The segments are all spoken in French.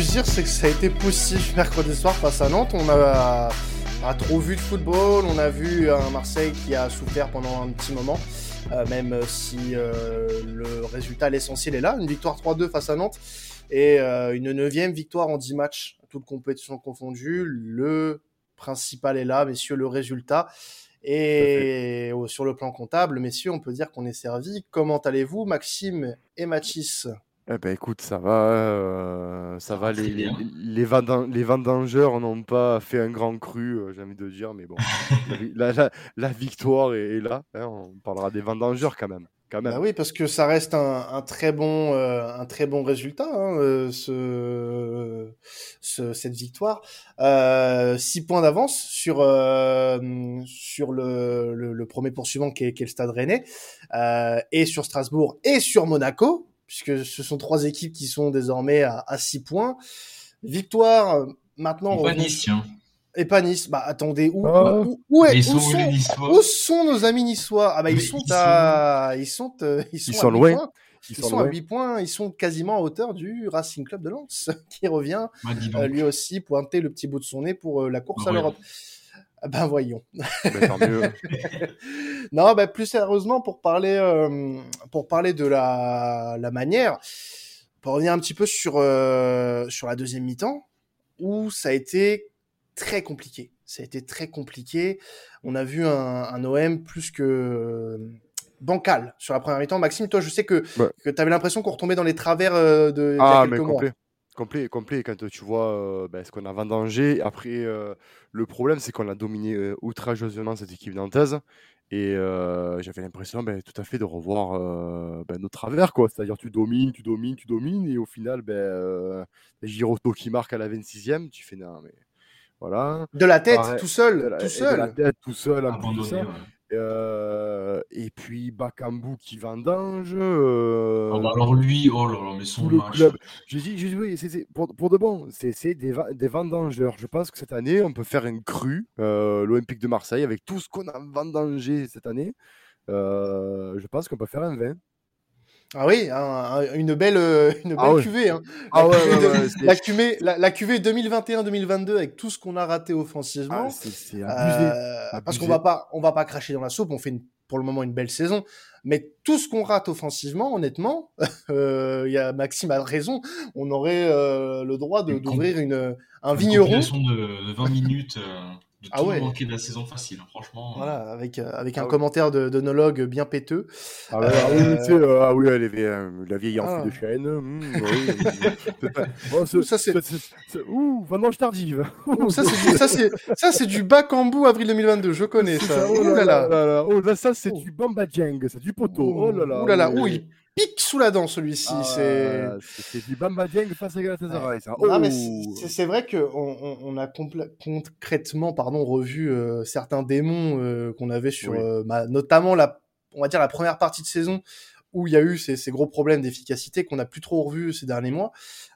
dire, c'est que ça a été possible mercredi soir face à Nantes. On a pas trop vu de football. On a vu un Marseille qui a souffert pendant un petit moment, euh, même si euh, le résultat, l'essentiel est là. Une victoire 3-2 face à Nantes et euh, une neuvième victoire en 10 matchs, toutes compétitions confondues. Le principal est là, messieurs, le résultat. Et sur le plan comptable, messieurs, on peut dire qu'on est servi. Comment allez-vous, Maxime et Mathis? Eh ben écoute, ça va, euh, ça va. Les, les, les, vendangeurs n'ont pas fait un grand cru, euh, j'ai envie de dire, mais bon, la, victoire est, là. Hein, on parlera des vendangeurs quand même. Quand même. Bah oui, parce que ça reste un, très bon, euh, un très bon résultat, hein, ce, cette victoire. six points d'avance sur sur le, le, premier poursuivant qui est, qui est le Stade Rennais, et sur Strasbourg et sur Monaco puisque ce sont trois équipes qui sont désormais à, à 6 points. Victoire euh, maintenant. Et pas Nice, Et pas Nice. Bah attendez, où, oh. où, est, où, sont, où, sont, nos amis niçois? Ah bah ils sont à, ils sont, euh, ils sont, ils sont loin. Ils, sont, à 8 points, ils sont quasiment à hauteur du Racing Club de Lens, qui revient bah, euh, lui aussi pointer le petit bout de son nez pour la course à l'Europe. Ben voyons. non, ben plus sérieusement pour parler euh, pour parler de la, la manière, pour revenir un petit peu sur euh, sur la deuxième mi-temps où ça a été très compliqué. Ça a été très compliqué. On a vu un, un OM plus que euh, bancal sur la première mi-temps. Maxime, toi, je sais que, que tu avais l'impression qu'on retombait dans les travers de ah, mais Complet. Complet, complet. Quand tu vois ben, ce qu'on a vendangé, après, le problème, c'est qu'on a dominé outrageusement cette équipe nantaise. Et j'avais l'impression ben, tout à fait de revoir ben, nos travers. quoi. C'est-à-dire, tu domines, tu domines, tu domines. Et au final, ben, Giroto qui marque à la 26e, tu fais non, mais voilà. De la tête, tout seul. tout seul. De la tête, tout seul. En ça. Euh, et puis Bakambu qui vendange. Euh, oh, bah alors lui, oh là là, mais son club. Je dis, je dis oui, c'est pour, pour, de bon, c'est des, des vendangeurs. Je pense que cette année, on peut faire un cru, euh, l'Olympique de Marseille, avec tout ce qu'on a vendangé cette année. je pense qu'on peut faire un vin. Ah oui, une belle, euh, une ah belle cuvée. Hein. Ah ouais, la, cuvée, la, cuvée 2021-2022 avec tout ce qu'on a raté offensivement. Ah, c'est abusé, euh, Parce qu'on va pas, on va pas cracher dans la soupe. On fait pour le moment une belle saison, mais tout ce qu'on rate offensivement, honnêtement, euh, il y a Maxime a raison. On aurait le droit d'ouvrir une, un vigneron. De, de 20 minutes de ah ouais. manquer de la saison facile, hein, franchement. Voilà, avec, euh, avec un ah commentaire de, de nologue bien péteux. Ah, ouais, ah oui, euh, ah oui, elle est, euh, la vieille enfant de chaîne. Mmh, oui, ça c'est. Ouh, vendange tardive. ça c'est ça c'est ça c'est du bac en bout avril 2022, je connais ça. Oh là là. Oh là, ça c'est du Bamba Jeng, c'est du poteau. Oh là là. Oh là là, ouh, il pique sous la dent celui-ci. Ah, c'est c'est du Bamba Dieng face à Galatasaray. Ça. Oh. c'est vrai que on, on, a concrètement pardon revu euh, certains démons euh, qu'on avait sur euh, notamment la on va dire la première partie de saison où il y a eu ces, ces gros problèmes d'efficacité qu'on n'a plus trop revu ces derniers mois.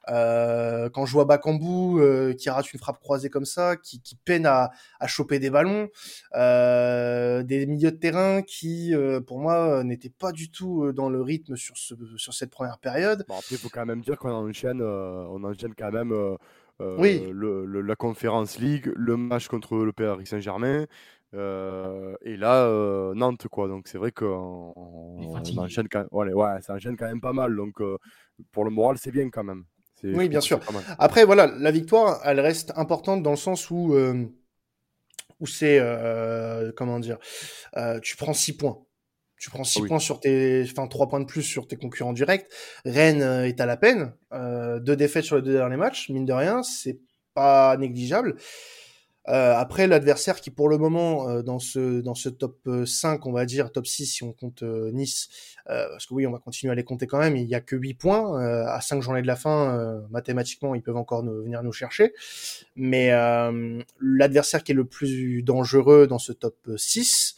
Euh, quand je vois Bakambu euh, qui rate une frappe croisée comme ça, qui, qui peine à, à, choper des ballons, euh, des milieux de terrain qui, euh, pour moi, n'étaient pas du tout dans le rythme sur, ce, sur cette première période. Bon, après, il faut quand même dire qu'on enchaîne, on enchaîne quand même oui. le, la Conférence League, le match contre le Paris Saint-Germain. et là, Nantes, quoi. Donc, c'est vrai qu'on on enchaîne, quand... ouais, ouais, ça enchaîne quand même pas mal. Donc, pour le moral, c'est bien quand même. Oui, bien sûr. Après, voilà, la victoire, elle reste importante dans le sens où, euh, où c'est, euh, comment dire, euh, tu prends 6 points. Tu prends 6 points sur tes, enfin 3 points de plus sur tes concurrents directs. Rennes est à la peine. deux défaites sur les deux derniers matchs, mine de rien, c'est pas négligeable. Euh, après, l'adversaire qui, pour le moment, euh, dans ce dans ce top 5, on va dire top 6 si on compte euh, Nice, parce que oui, on va continuer à les compter quand même. Il y a que 8 points à 5 journées de la fin. mathématiquement, ils peuvent encore nous, venir nous chercher. Mais l'adversaire qui est le plus dangereux dans ce top 6,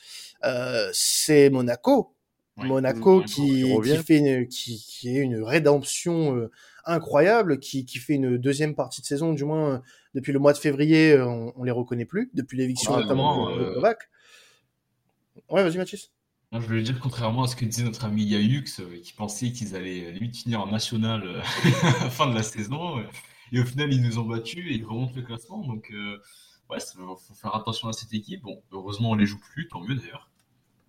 c'est Monaco. Monaco qui, qui, fait une, qui, qui est une rédemption incroyable, qui, qui fait une deuxième partie de saison, du moins depuis le mois de février, on, on les reconnaît plus, depuis l'éviction notamment de, Kovac. Ouais, vas-y Mathis. je voulais dire, contrairement à ce que disait notre ami Yayux, qui pensait qu'ils allaient limite finir en national à la fin de la saison, et au final, ils nous ont battus et ils remontent le classement. Donc, ouais, il faut faire attention à cette équipe. Bon, heureusement, on les joue plus, tant mieux d'ailleurs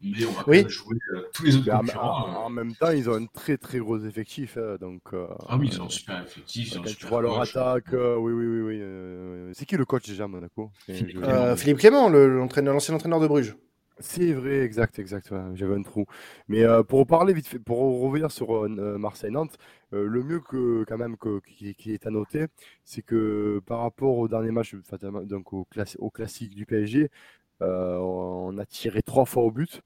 mais on va oui. jouer euh, tous les autres concurrents. En, en, même temps, ils ont un très très gros effectif. Hein, donc, euh, ah oui, ils ont un super effectif. Quand tu vois leur attaque, euh, oui, oui, oui. oui c'est qui le coach déjà, Monaco? Philippe, Clément, Philippe Clément, l'ancien entraîneur de Bruges. C'est vrai, exact, exact. J'avais un trou. Mais pour parler vite fait, pour revenir sur Marseille-Nantes, le mieux que quand même que, qui, est à noter, c'est que par rapport au dernier match, donc au, au classique du PSG, on a tiré trois fois au but.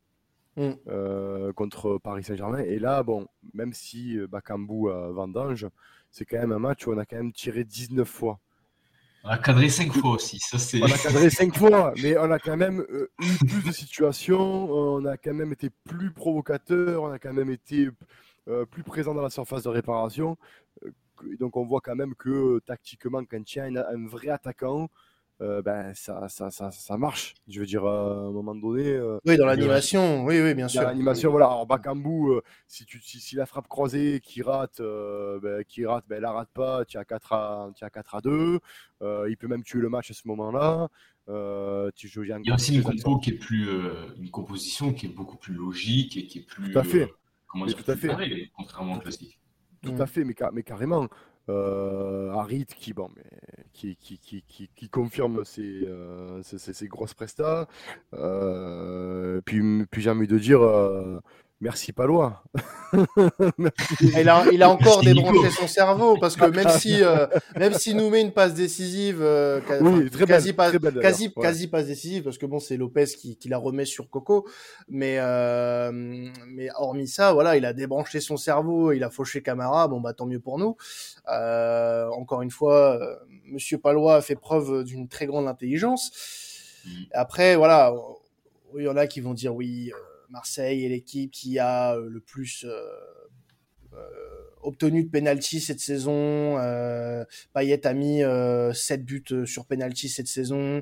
Mm. Euh, contre Paris Saint-Germain. Et là, bon, même si euh, Bakambu a vendange, c'est quand même un match où on a quand même tiré 19 fois. On a cadré 5 fois aussi, ça c'est. On a cadré 5 fois, mais on a quand même euh, eu plus de situations, on a quand même été plus provocateur, on a quand même été plus présent dans la surface de réparation. donc on voit quand même que tactiquement, quand il y a un vrai attaquant, euh, ben, ça, ça, ça, ça, marche. Je veux dire, à un moment donné. Euh, oui, dans l'animation, oui, oui, bien sûr. l'animation, voilà. En Bakambu, euh, si, tu, si, la frappe croisée qui rate, ben, qui rate, ben, elle la rate pas, tu as 4 à, tu as 4 à 2. il peut même tuer le match à ce moment-là. tu joues, il y a aussi une, compo qui est plus, une composition qui est beaucoup plus logique et qui est plus. Tout à fait. comment dire, tout à fait. contrairement au classique? Tout à fait, mais, mais carrément. Euh, Harit qui, bon, qui, qui, qui, qui, confirme ses, euh, ses, grosses prestats. Euh, puis, puis j'ai envie de dire euh, Merci Palois. il, a, il a encore débranché son cerveau parce que même si euh, même s'il nous met une passe décisive, euh, quasi, pas, quasi, quasi passe décisive parce que bon c'est Lopez qui, qui, la remet sur Coco, mais euh, mais hormis ça voilà il a débranché son cerveau, il a fauché Camara, bon bah tant mieux pour nous. encore une fois, Monsieur Palois a fait preuve d'une très grande intelligence. Mm. Après voilà, il y en a qui vont dire oui Marseille est l'équipe qui a euh, le plus euh, euh, obtenu de penalty cette saison. Payet a mis 7 buts sur penalty cette saison.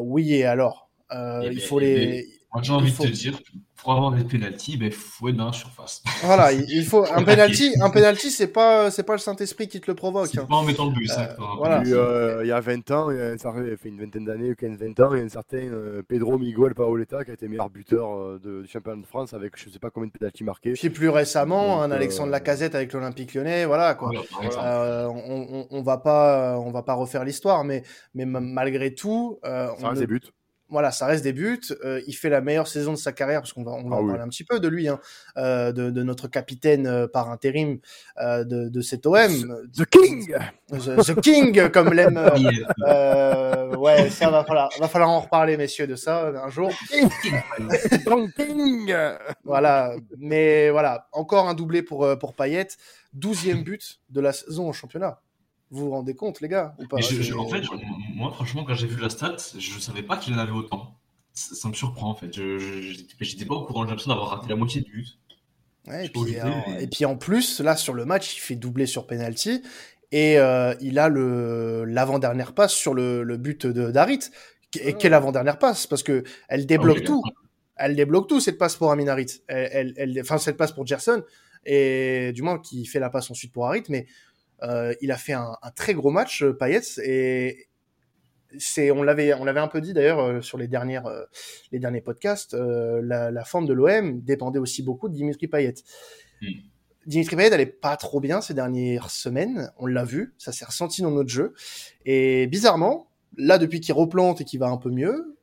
oui, et alors? Eh Il ben, faut eh les. Ben, moi, j'ai envie de te dire, pour avoir des penalties, il ben, faut être dans la surface. Voilà, il faut un penalty. Un penalty, c'est pas c'est pas le Saint Esprit qui te le provoque. C'est hein. pas en mettant le but. Euh, voilà. Euh, il y a 20 ans, il y a fait une vingtaine d'années, 15-20 ans, il y a un certain euh, Pedro Miguel Paoletta qui a été meilleur buteur de, du championnat de France avec je sais pas combien de penalties marqués. Puis plus récemment, un Alexandre Lacazette avec l'Olympique Lyonnais, voilà quoi. on, on, va pas on va pas refaire l'histoire, mais mais malgré tout, ça reste des buts voilà, ça reste des buts. Euh, il fait la meilleure saison de sa carrière, parce qu'on va, on va ah en parler un petit peu de lui, hein, euh, de, de, notre capitaine euh, par intérim euh, de, de cet OM. The, King the, King, comme l'aime. ouais, ça va falloir, va falloir en reparler, messieurs, de ça un jour. King Voilà, mais voilà, encore un doublé pour, pour Payet. Douzième but de la saison au championnat. Vous vous rendez compte, les gars ou pas? En fait, moi, franchement, quand j'ai vu la stat, je ne savais pas qu'il en avait autant. Ça, me surprend, en fait. Je n'étais pas au courant, j'ai l'impression d'avoir raté la moitié du but. et, puis, et, puis, en plus, là, sur le match, il fait doubler sur penalty. Et euh, il a le l'avant-dernière passe sur le, le but de d'Arit. Et quelle avant-dernière passe? Parce que elle débloque ah tout. Elle débloque tout, cette passe pour Aminarit. Elle, elle, enfin, cette passe pour Gerson. Et du moins, qui fait la passe ensuite pour Harit. Mais euh, il a fait un, très gros match, euh, Payet, et c'est, on l'avait, on l'avait un peu dit d'ailleurs euh, sur les dernières, les derniers podcasts, la, forme de l'OM dépendait aussi beaucoup de Dimitri Payet. Hmm. Dimitri Payet n'allait pas trop bien ces dernières semaines, on l'a vu, ça s'est ressenti dans notre jeu. Et bizarrement, là depuis qu'il replante et qu'il va un peu mieux,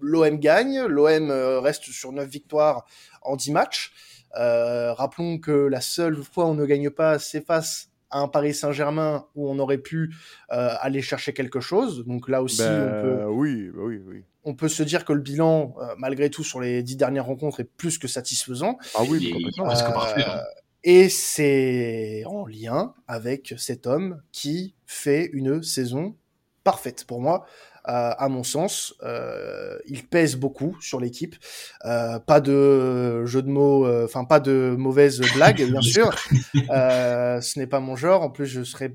l'OM gagne, l'OM reste sur 9 victoires en 10 matchs. rappelons que la seule fois où on ne gagne pas, c'est face à un Paris Saint-Germain où on aurait pu euh, aller chercher quelque chose. Donc là aussi, ben, on peut, oui, oui, oui. on peut se dire que le bilan, euh, malgré tout, sur les dix dernières rencontres, est plus que satisfaisant. Ah oui, complètement. Euh, et c'est en lien avec cet homme qui fait une saison parfaite pour moi. Euh, à mon sens. Euh, il pèse beaucoup sur l'équipe. Euh, pas de jeu de mots, enfin pas de mauvaises blagues, bien sûr. ce n'est pas mon genre. En plus, je serais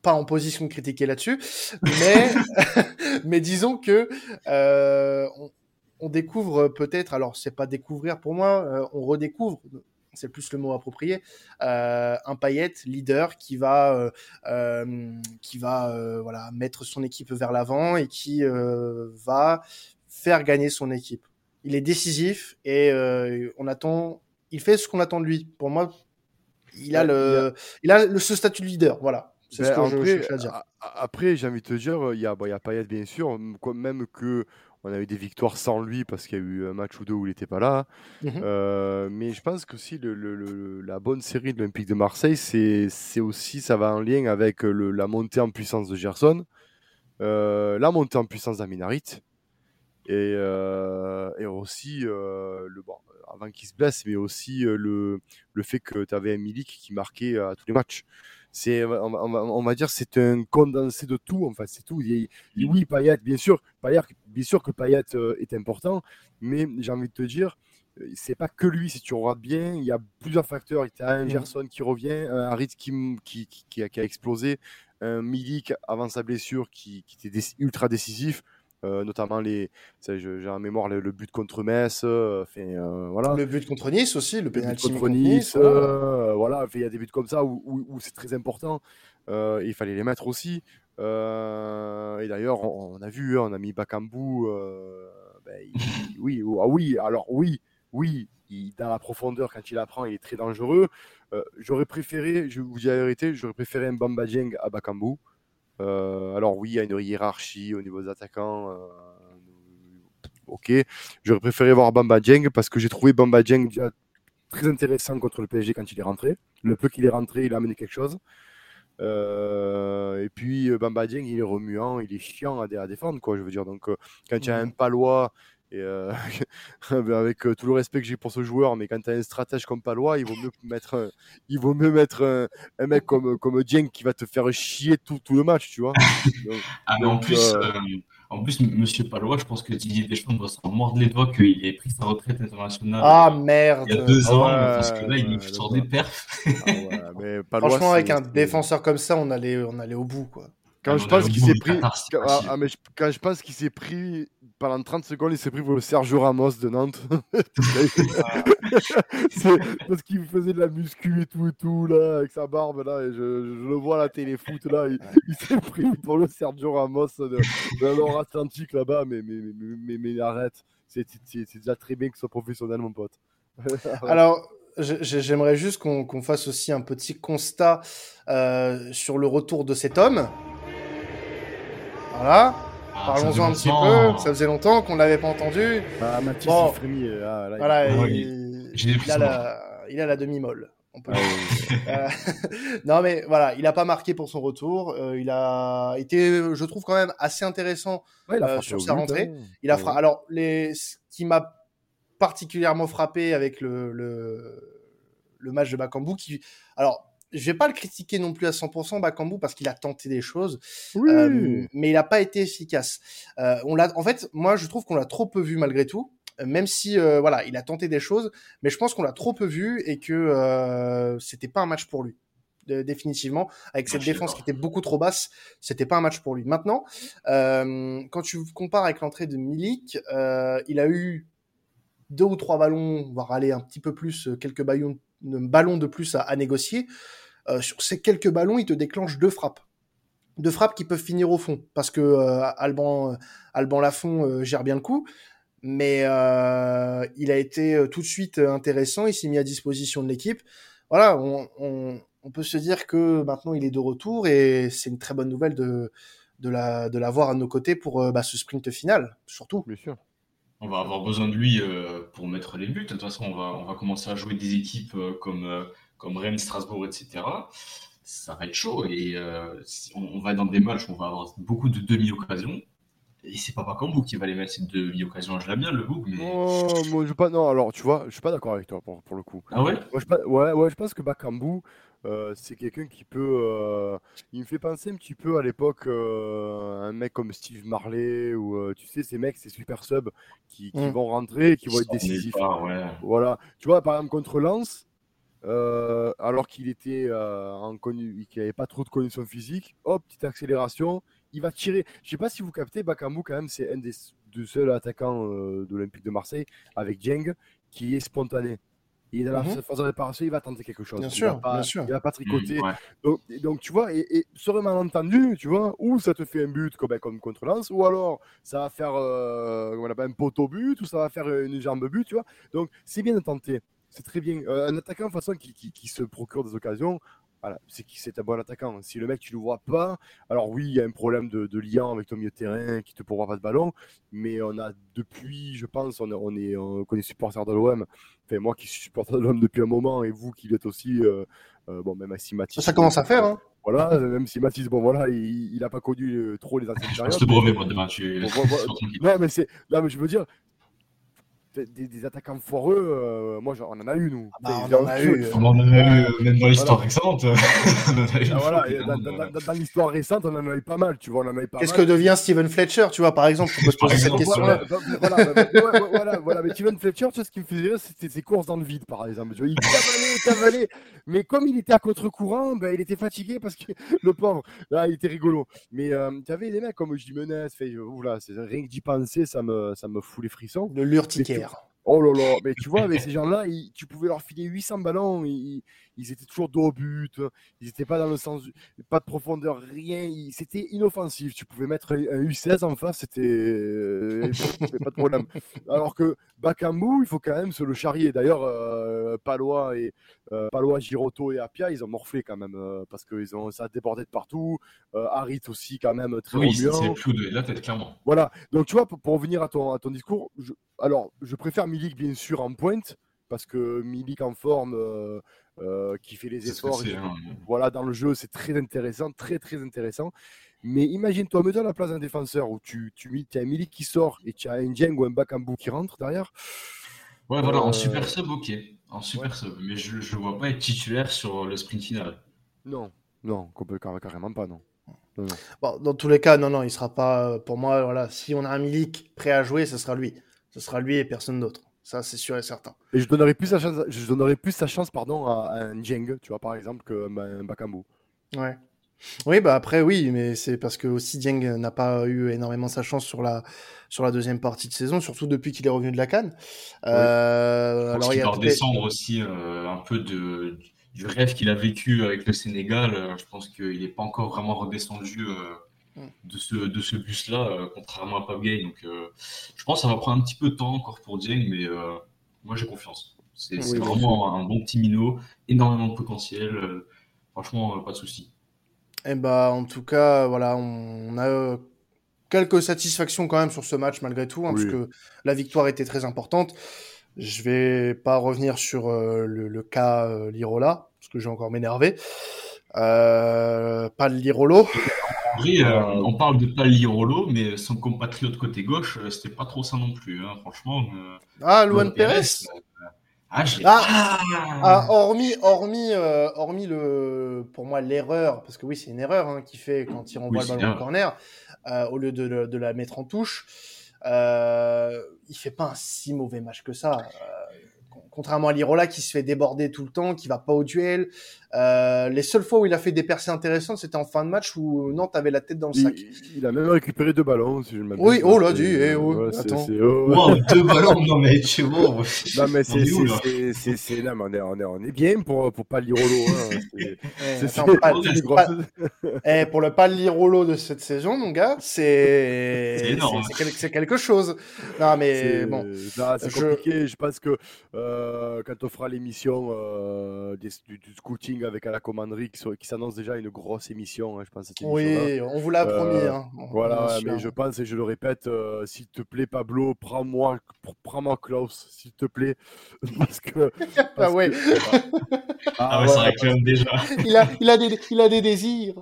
pas en position de critiquer là-dessus, mais mais disons que on découvre peut-être, alors c'est pas découvrir pour moi, on redécouvre c'est plus le mot approprié, euh, un paillette leader qui va, euh, euh, qui va voilà, mettre son équipe vers l'avant et qui va faire gagner son équipe. Il est décisif et on attend, il fait ce qu'on attend de lui. Pour moi, il a le, il a le, ce statut de leader. Voilà. C'est ce ben, que je, je, dire. Après, j'ai envie de te dire, il y a, bon, il y a Payet bien sûr, même que on a eu des victoires sans lui parce qu'il y a eu un match ou deux où il n'était pas là. Mmh euh, mais je pense que si le, la bonne série de l'Olympique de Marseille, c'est aussi, ça va en lien avec la montée en puissance de Gerson, euh, la montée en puissance d'Aminarit et, euh, et aussi, le, bon, avant qu'il se blesse, mais aussi le, le fait que tu avais un Milik qui marquait à tous les matchs c'est on, va dire c'est un condensé de tout en fait c'est tout. Oui Payet bien sûr. Payet bien sûr que Payet euh, est important mais j'ai envie de te dire euh, c'est pas que lui si tu regardes bien il y a plusieurs facteurs. Il y a un mmh. Gerson qui revient un Harit qui, qui, qui, a, explosé un Milik avant sa blessure qui était ultra décisif euh, notamment les, j'ai en mémoire le, but contre Metz, euh, euh, voilà. Le but contre Nice aussi, le penalty contre, Nice, voilà, il y a des buts comme ça où, où, c'est très important. il fallait les mettre aussi. et d'ailleurs, on, a vu, hein, on a mis Bakambu. Ben, oui, ah oui, alors oui, oui, dans la profondeur, quand il apprend, il est très dangereux. j'aurais préféré, je vous dis la vérité, j'aurais préféré un Bamba Dieng à Bakambu. Euh, alors oui, il y a une hiérarchie au niveau des attaquants. Euh, ok, j'aurais préféré voir Bamba Dieng parce que j'ai trouvé Bamba Dieng très intéressant contre le PSG quand il est rentré. Le peu qu'il est rentré, il a amené quelque chose. Euh, et puis Bamba Dieng, il est remuant, il est chiant à, défendre, quoi. Je veux dire, donc quand il y a un Palois et euh, avec euh, tout le respect que j'ai pour ce joueur, mais quand tu as un stratège comme Palois, il vaut mieux mettre, il vaut mieux mettre un, mec comme, comme Dieng qui va te faire chier tout, tout le match, tu vois. ah, mais en plus, euh, en plus, monsieur Palois, je pense que Didier Deschamps doit s'en mordre les doigts qu'il ait pris sa retraite internationale. Ah merde! Il y a deux ans, parce que là, il sort des perfs. Ah, mais Franchement, avec un défenseur comme ça, on allait, on allait au bout, quoi. Quand je pense qu'il s'est pris, ah, mais quand je pense qu'il s'est pris pendant 30 secondes, il s'est pris pour le Sergio Ramos de Nantes. parce qu'il faisait de la muscu et tout et tout là avec sa barbe là et je, le vois à la télé foot là, il, s'est pris pour le Sergio Ramos de, de Atlantique là-bas, mais mais, mais, mais, arrête, c'est déjà très bien que ce soit professionnel mon pote. Alors J'aimerais juste qu'on fasse aussi un petit constat euh, sur le retour de cet homme. Voilà. Ah, Parlons-en un petit peu. Ça faisait longtemps qu'on l'avait pas entendu. Bah, Mathis, bon. il euh, ah, là, voilà, il, il, a la, il, a la, demi-molle. Peut... Ah, euh, non mais voilà, il a pas marqué pour son retour. Euh, il a été, je trouve quand même assez intéressant ouais, euh, sur sa rentrée. Hein. Il a fra... alors les, ce qui m'a particulièrement frappé avec le, le, le match de Bakambu, qui, alors je vais pas le critiquer non plus à 100% Bakambu parce qu'il a tenté des choses, euh, mais il n'a pas été efficace. Euh, on l'a, en fait, moi je trouve qu'on l'a trop peu vu malgré tout, euh, même si euh, voilà, il a tenté des choses, mais je pense qu'on l'a trop peu vu et que euh, c'était pas un match pour lui. définitivement, avec cette défense qui était beaucoup trop basse, c'était pas un match pour lui. Maintenant, quand tu compares avec l'entrée de Milik, il a eu deux ou trois ballons, voire aller un petit peu plus, quelques ballons, de plus à, à négocier. Euh, sur ces quelques ballons, il te déclenche deux frappes. Deux frappes qui peuvent finir au fond, parce que euh, Alban, euh, Alban Lafont gère bien le coup, mais il a été tout de suite intéressant, il s'est mis à disposition de l'équipe. Voilà, on, peut se dire que maintenant il est de retour et c'est une très bonne nouvelle de, de la de l'avoir à nos côtés pour bah, ce sprint final, surtout. Bien sûr. On va avoir besoin de lui pour mettre les buts. De toute façon, on va, on va commencer à jouer des équipes comme comme Rennes, Strasbourg, etc., ça va être chaud. Et euh, on, va dans des matchs où on va avoir beaucoup de demi-occasions. Et c'est pas vous qui va les mettre ces demi-occasions. Je l'aime bien, le book. Mais... Oh, moi, je pas. Non, alors, tu vois, je suis pas d'accord avec toi pour, pour, le coup. Ah ouais? Moi, je, ouais, ouais, je pense que Bakambu, euh, c'est quelqu'un qui peut. Euh, il me fait penser un petit peu à l'époque euh, un mec comme Steve Marley ou tu sais ces mecs, ces super subs qui, qui mm. vont rentrer, qui vont être décisifs. Voilà. Tu vois par exemple contre Lens, euh, alors qu'il était euh, en connu, qu'il n'avait pas trop de conditions physiques. Hop, petite accélération, il va tirer. Je sais pas si vous captez, Bakambu quand même, c'est un des de seul attaquant de l'Olympique de Marseille avec Dieng qui est spontané. Il est dans la mmh phase de réparation, il va tenter quelque chose. Bien il sûr, va pas, bien sûr. Il va pas tricoter. donc, donc, tu vois, et, et serait malentendu, tu vois, ou ça te fait un but comme, comme contre Lens, ou alors ça va faire euh, on un poteau but, ou ça va faire une jambe but, tu vois. Donc, c'est bien de tenter. C'est très bien. Euh, un attaquant, de façon, qui, qui, qui, se procure des occasions, voilà, c'est qui c'est un bon attaquant. Si le mec, tu le vois pas, alors oui, il y a un problème de, de lien avec ton milieu de terrain qui te pourra pas de ballon, mais on a depuis, je pense, on, on est, on connaît supporter de l'OM. Enfin, moi qui suis supporter de l'OM depuis un moment, et vous qui l'êtes aussi, euh, euh, bon, même si Mathis. Ça commence à faire, hein. Voilà, même si Mathis, bon voilà, il n'a pas connu euh, trop les anciennes périodes. Je te brevet, moi, demain. Tu... non, mais c'est, non, mais je veux dire, des, des, attaquants foireux, euh, moi on en a eu nous. Ah bah, on, en a eu, on en a eu euh, même dans l'histoire récente. ah, voilà, dans, dans, dans l'histoire récente, on en a eu pas mal, tu vois, on en a eu pas Qu'est-ce que devient Steven Fletcher, tu vois, par exemple, on peut se poser cette question-là. Voilà, voilà, voilà, voilà, mais Steven Fletcher, tu vois, ce qui me faisait rire, c'était ses courses dans le vide, par exemple. Tu vois, il cavalait, cavalait, mais comme il était à contre-courant, ben, il était fatigué parce que le pauvre, là, il était rigolo. Mais euh, tu avais des mecs comme Jimenez, fait, oula, rien que d'y penser, ça me, ça me fout les frissons. Le Oh là là, mais tu vois, avec ces gens-là, tu pouvais leur filer 800 ballons, ils, ils étaient toujours dos au but, ils n'étaient pas dans le sens, pas de profondeur, rien, c'était inoffensif. Tu pouvais mettre un U16 en face, c'était euh, pas de problème. Alors que Bakambu, il faut quand même se le charrier. D'ailleurs, euh, Palois et euh, Palois, Giroto et Apia, ils ont morflé quand même parce que ils ont ça a débordé de partout. Harit aussi quand même très oui, c'est plus de la tête clairement. Voilà. Donc tu vois, pour, pour revenir à ton à ton discours, alors je préfère Milik bien sûr en pointe parce que Milik en forme, euh, euh, qui fait les efforts, hein. voilà, dans le jeu, c'est très intéressant, très très intéressant. Mais imagine-toi, me dans la place d'un défenseur où tu, tu, as un Milik qui sort et tu as un Jeng ou un Bakambu qui rentre derrière. Ouais, voilà, en euh, super sub, ok. En super sub. Mais je ne vois pas être titulaire sur le sprint final. Non, non, carrément pas, non. Bon, dans tous les cas, non, non, il sera pas. Pour moi, voilà, si on a un Milik prêt à jouer, ce sera lui. Ce sera lui et personne d'autre. Ça, c'est sûr et certain. Et je donnerais plus sa chance, je donnerais plus sa chance pardon, à, un Jeng, tu vois, par exemple, qu'un Bakambu. Ouais. Oui, bah après, oui, mais c'est parce que aussi Dieng n'a pas eu énormément sa chance sur la, sur la deuxième partie de saison, surtout depuis qu'il est revenu de la Cannes. Euh, alors, il doit redescendre aussi euh, un peu de, du rêve qu'il a vécu avec le Sénégal. Euh, je pense qu'il n'est pas encore vraiment redescendu Mm. de ce, de ce bus-là, euh, contrairement à Pavgay. Donc, euh, je pense que ça va prendre un petit peu de temps encore pour Dieng, mais euh, moi j'ai confiance. C'est vraiment un bon petit minot, énormément de potentiel. franchement, pas de souci. Et eh bah, en tout cas, voilà, on, a quelques satisfactions quand même sur ce match malgré tout, hein, parce que la victoire était très importante. Je vais pas revenir sur le, cas Lirola, parce que j'ai encore m'énerver. pas le Lirolo. Euh, on parle de Palirolo, mais son compatriote côté gauche, euh, c'était pas trop ça non plus, hein, franchement. Euh, ah, Luan Pérez. Ah, ah, ah, hormis, hormis, hormis le, pour moi, l'erreur, parce que oui, c'est une erreur hein, qu'il fait quand il renvoie le ballon au corner, au lieu de, de, la mettre en touche. il fait pas un si mauvais match que ça contrairement à Lirola qui se fait déborder tout le temps, qui va pas au duel. Euh, les seules fois où il a fait des percées intéressantes, c'était en fin de match où Nantes avait la tête dans le sac. Il, a même récupéré deux ballons, si je m'abuse. Oui, oh là, dit, eh, oh, attends. Oh, deux ballons, non mais tu vois. Non mais c'est, c'est, c'est, non, mais on est, on est, bien pour, pour pas Lirolo. Hein. C'est, c'est, eh, pour le pas Lirolo de cette saison, mon gars, c'est, c'est, quelque chose. Non mais bon. C'est compliqué, je pense que, euh, euh, quand on fera l'émission euh, du, scouting avec à la commanderie qui, s'annonce déjà une grosse émission, hein, je pense. oui, on vous l'a promis. Euh, hein. Voilà, mais je pense et je le répète, s'il te plaît, Pablo, prends-moi, prends-moi Klaus, s'il te plaît, parce que. ah ouais. ah, ouais, ça réclame déjà. il a, il a des, il a des désirs.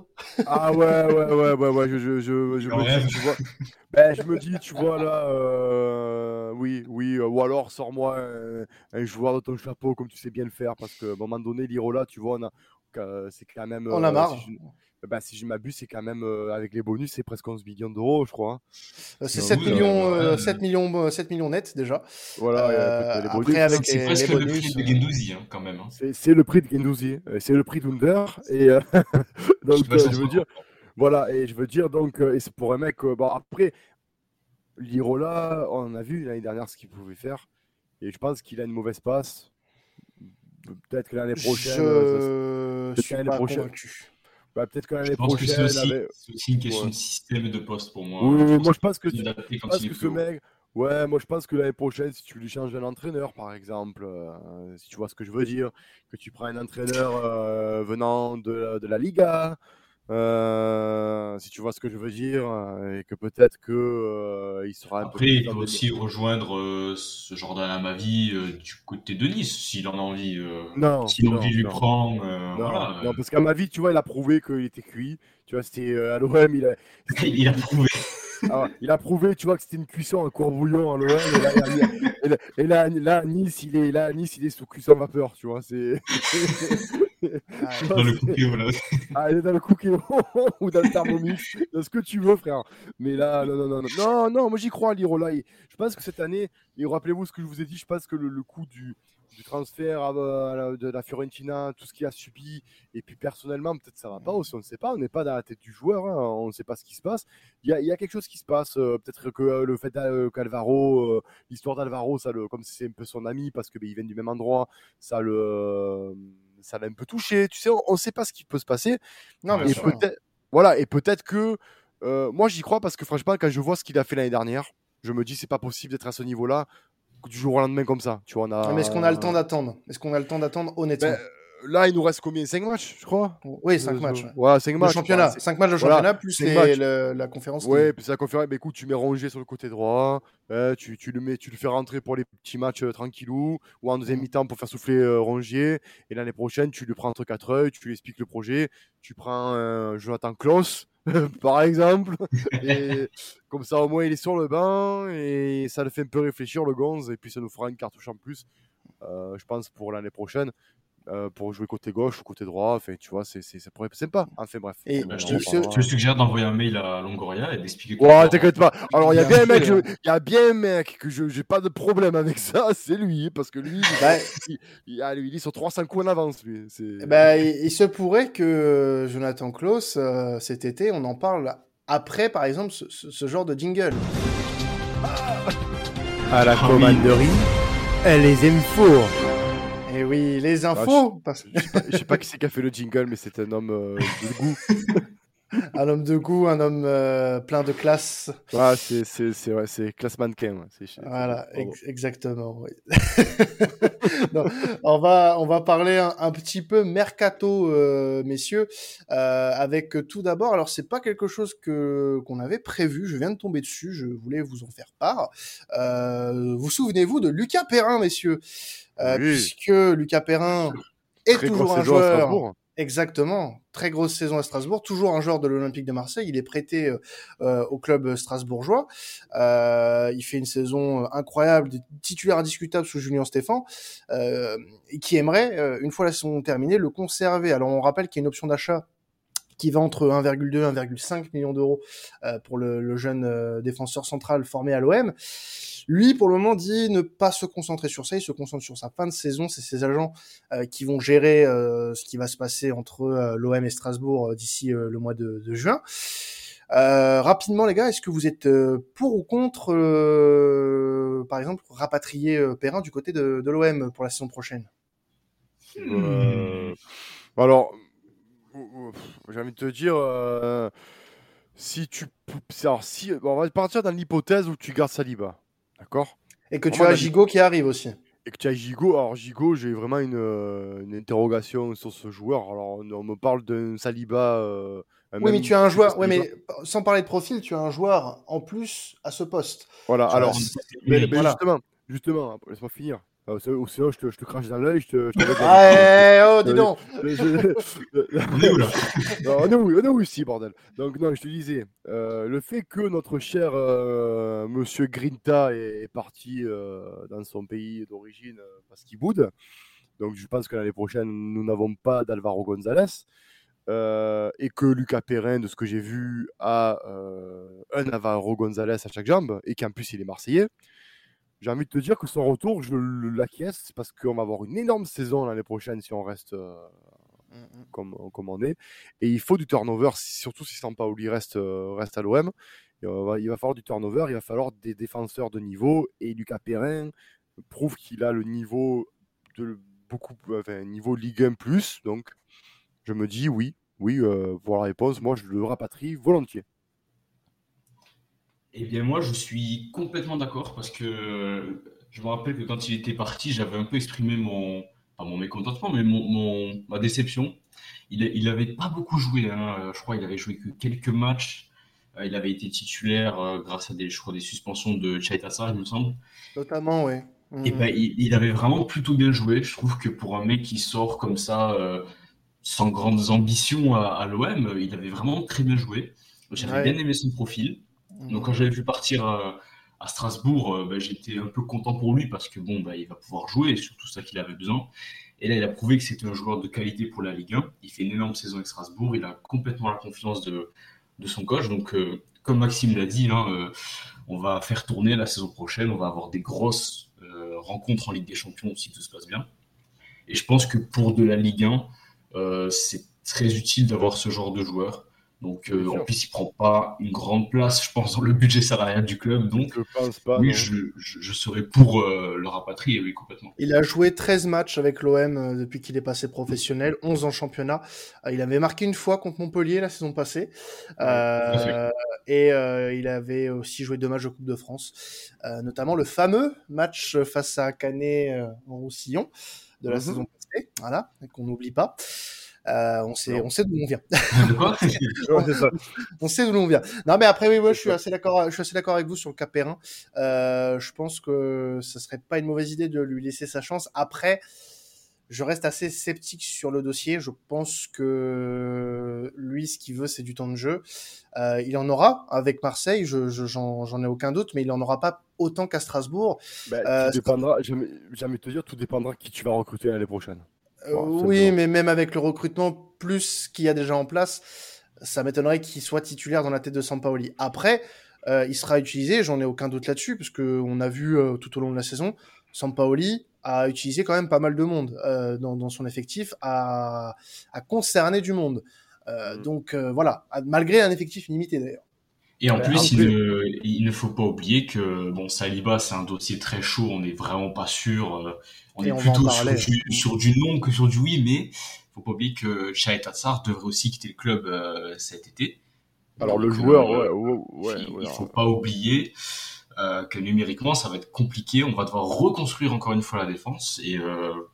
ah ouais, ouais, ouais, ouais, ouais, je, je, je, je me dis, tu vois. Ben, je me dis, tu vois là, oui, oui, ou alors sors-moi un, joueur de ton chapeau comme tu sais bien le faire, parce qu'à un moment donné, l'Irola, tu vois, c'est quand même. On a marre. Si je, bah, si je m'abuse, c'est quand même avec les bonus, c'est presque 11 millions d'euros, je crois. Hein. C'est 7 millions, 7 millions, 7 millions nets déjà. Voilà. les bonus. c'est presque le prix de Gendouzi hein, quand même. Hein. C'est le prix de Gendouzi, c'est le prix d'Under. Et donc, je veux dire. Voilà, et je veux dire, donc, et c'est pour un mec, bon, après, Lirola, on a vu l'année dernière ce qu'il pouvait faire. Et je pense qu'il a une mauvaise passe. Peut-être que l'année prochaine. Je suis pas convaincu. Bah, peut-être que l'année prochaine. C'est aussi, aussi, une question de système de poste pour moi. Oui, moi je pense que, je pense que ce mec. Ouais, moi je pense que l'année prochaine, si tu lui changes un entraîneur, par exemple, euh, si tu vois ce que je veux dire, que tu prends un entraîneur euh, venant de, de, la Liga, euh, si tu vois ce que je veux dire, euh, et que peut-être que euh, il sera. Après, il peut aussi rejoindre ce Jordan à ma vie du côté de Nice, s'il en a envie. non. Si l'envie lui prend. non, voilà, non, parce qu'à ma vie, tu vois, il a prouvé qu'il était cuit. Tu vois, c'était à l'OM, il a. il a prouvé. Ah, il a prouvé, tu vois, que c'était une cuisson à courbouillon à l'OM. Et, là, là, Nice, il est là, Nice, il est sous cuisson vapeur, tu vois. C'est. Ah, dans le cookie, voilà. Ah, il est dans le cookie ou dans le thermomix, dans ce que tu veux, frère. Mais là, non, non, non, non, non, non moi j'y crois l'Irola. Je pense que cette année, et rappelez-vous ce que je vous ai dit, je pense que le, le coup du, du transfert à, de la Fiorentina, tout ce qu'il a subi, et puis personnellement, peut-être ça va pas aussi, on ne sait pas, on n'est pas dans la tête du joueur, hein, on ne sait pas ce qui se passe. Il y a, y a quelque chose qui se passe, euh, peut-être que euh, le fait qu'Alvaro, euh, l'histoire d'Alvaro, ça le, comme c'est un peu son ami, parce qu'ils ben, viennent du même endroit, ça le ça l'a un peu touché. Tu sais, on ne sait pas ce qui peut se passer. Non, mais peut-être, voilà, et peut-être que moi j'y crois parce que franchement, quand je vois ce qu'il a fait l'année dernière, je me dis c'est pas possible d'être à ce niveau-là du jour au lendemain comme ça. Tu vois, on a... Mais est-ce qu'on a le temps d'attendre? Est-ce qu'on a le temps d'attendre honnêtement? Ben, Là, il nous reste combien? 5 matchs, je crois? Oui, 5 matchs. Ouais, 5 matchs. Le championnat. 5 matchs de championnat, plus les, la conférence. Ouais, puis la conférence. Mais écoute, tu mets Rongier sur le côté droit. Euh, tu, tu, le mets, tu le fais rentrer pour les petits matchs euh, tranquillou. Ou en deuxième mm. mi-temps pour faire souffler euh, Rongier. Et l'année prochaine, tu le prends entre 4 œils. Tu lui expliques le projet. Tu prends Jonathan Klaus. par exemple. comme ça, au moins, il est sur le banc et ça le fait un peu réfléchir, le Gonz. Et puis, ça nous fera une cartouche en plus, euh, je pense, pour l'année prochaine. Euh, pour jouer côté gauche ou côté droit. Enfin, tu vois, c'est, ça pourrait être sympa. Enfin, bref. Et bah, je, te, suggère d'envoyer un mail à Longoria et d'expliquer. Ouais, t'inquiète pas. Alors, il y a bien un mec, il y a bien un mec que je j'ai pas de problème avec ça, c'est lui, parce que lui, bah, il, il, ah, il, est sur 3-5 coups en avance, lui. Bah, il, se pourrait que euh, Jonathan Klaus, euh, cet été, on en parle après, par exemple, ce, genre de jingle. À la ah commanderie, elle les aime fort. Et oui, les ah, infos. je, sais pas, qui c'est qui a fait le jingle, mais c'est un homme euh, de goût. un homme de goût, un homme euh, plein de classe. Ah, c'est c'est ouais, c'est classe mannequin. Voilà, exactement. Oui. on va on va parler un, petit peu mercato, euh, messieurs, euh, avec tout d'abord. Alors c'est pas quelque chose que qu'on avait prévu. Je viens de tomber dessus. Je voulais vous en faire part. vous souvenez-vous de Lucas Perrin, messieurs, puisque Lucas Perrin est toujours un joueur. Exactement. Très grosse saison à Strasbourg. Toujours un joueur de l'Olympique de Marseille. Il est prêté euh, euh, au club strasbourgeois. Euh, il fait une saison incroyable, titulaire indiscutable sous Julien Stéphan, et qui aimerait, une fois la saison terminée, le conserver. Alors on rappelle qu'il y a une option d'achat qui va entre 1,2 et 1,5 millions d'euros pour le, le jeune défenseur central formé à l'OM. Lui, pour le moment, dit ne pas se concentrer sur ça. Il se concentre sur sa fin de saison. C'est ses agents euh, qui vont gérer euh, ce qui va se passer entre euh, l'OM et Strasbourg d'ici le mois de, juin. rapidement, les gars, est-ce que vous êtes pour ou contre, par exemple, rapatrier Perrin du côté de, l'OM pour la saison prochaine? Alors, j'ai envie de te dire, si tu, alors, si, on va partir dans l'hypothèse où tu gardes Saliba. D'accord? Et que tu as Gigot qui arrive aussi. Et que tu as Gigot. Alors, Gigot, j'ai vraiment une, euh, une, interrogation sur ce joueur. Alors, on, me parle d'un Saliba. Euh, oui, mais tu as un joueur. Oui, mais sans parler de profil, tu as un joueur en plus à ce poste. Voilà, alors. Mais, justement, justement laisse-moi finir. Ou sinon, je te, je te crache dans l'œil, je te. Je ah, oh, dis donc On est où là On est où, on est ici, bordel Donc, non, je te disais, euh, le fait que notre cher euh, monsieur Grinta est, parti euh, dans son pays d'origine parce qu'il boude, donc je pense que l'année prochaine, nous n'avons pas d'Alvaro González. et que Lucas Perrin, de ce que j'ai vu, a un Alvaro González à chaque jambe, et qu'en plus il est marseillais j'ai envie de te dire que son retour, je l'acquiesce parce qu'on va avoir une énorme saison l'année prochaine si on reste euh, mmh, mmh. comme, on est. Et il faut du turnover, surtout si Sampaoli reste, euh, reste à l'OM. il va, il va falloir du turnover, il va falloir des défenseurs de niveau. Et Lucas Perrin prouve qu'il a le niveau de beaucoup, enfin, niveau Ligue 1 plus. Donc, je me dis oui, oui, euh, voilà la réponse. Moi, je le rapatrie volontiers. Eh bien, moi, je suis complètement d'accord parce que je me rappelle que quand il était parti, j'avais un peu exprimé mon, pas mon mécontentement, mais mon, ma déception. Il, il avait pas beaucoup joué. Hein. Je crois qu'il avait joué que quelques matchs. Euh, il avait été titulaire euh, grâce à des, je crois, des suspensions de Chaitasa, il me semble. Notamment, oui. Et ben, il, avait vraiment plutôt bien joué. Je trouve que pour un mec qui sort comme ça, euh, sans grandes ambitions à, l'OM, il avait vraiment très bien joué. J'avais bien aimé son profil. Donc quand j'avais vu partir à Strasbourg, ben, j'étais un peu content pour lui parce que bon, ben, il va pouvoir jouer, et surtout ça qu'il avait besoin. Et là, il a prouvé que c'était un joueur de qualité pour la Ligue 1. Il fait une énorme saison avec Strasbourg. Il a complètement la confiance de, son coach. Donc, euh, comme Maxime l'a dit, hein, euh, on va faire tourner la saison prochaine. On va avoir des grosses euh, rencontres en Ligue des Champions si tout se passe bien. Et je pense que pour de la Ligue 1, c'est très utile d'avoir ce genre de joueur. Donc, euh, en plus, il prend pas une grande place, je pense, dans le budget salarial du club. Donc, je pense pas, oui, je, je, serais pour euh, le rapatrier, oui, complètement. Il a joué 13 matchs avec l'OM euh, depuis qu'il est passé professionnel, 11 en championnat. il avait marqué une fois contre Montpellier la saison passée. et il avait aussi joué deux matchs de Coupe de France, notamment le fameux match face à Canet en Roussillon de la mhm. saison passée, voilà, qu'on n'oublie pas. Euh, on sait, on sait d'où on vient. on sait d'où on vient. Non, mais après, oui, moi, je suis assez d'accord, je suis assez d'accord avec vous sur le cas Perrin. Euh, je pense que ce serait pas une mauvaise idée de lui laisser sa chance. Après, je reste assez sceptique sur le dossier. Je pense que lui, ce qu'il veut, c'est du temps de jeu. Euh, il en aura avec Marseille, je, j'en, ai aucun doute, mais il en aura pas autant qu'à Strasbourg. Ben, tout dépendra, jamais, jamais te dire, tout dépendra qui tu vas recruter l'année prochaine. Euh, oui, mais même avec le recrutement plus qu'il y a déjà en place, ça m'étonnerait qu'il soit titulaire dans la tête de Sampaoli. Après, euh, il sera utilisé, j'en ai aucun doute là-dessus, parce on a vu euh, tout au long de la saison, Sampaoli a utilisé quand même pas mal de monde dans, son effectif, a, concerné du monde. Mm. Donc voilà, malgré un effectif limité d'ailleurs. Et en plus, il ne, faut pas oublier que bon, Saliba, c'est un dossier très chaud. On n'est vraiment pas sûr. On est plutôt sur du, non que sur du oui, mais faut pas oublier que Chahet Tatsar devrait aussi quitter le club euh, cet été. Alors le joueur, euh, ouais, ouais, il, faut pas oublier euh, que numériquement ça va être compliqué. On va devoir reconstruire encore une fois la défense. Et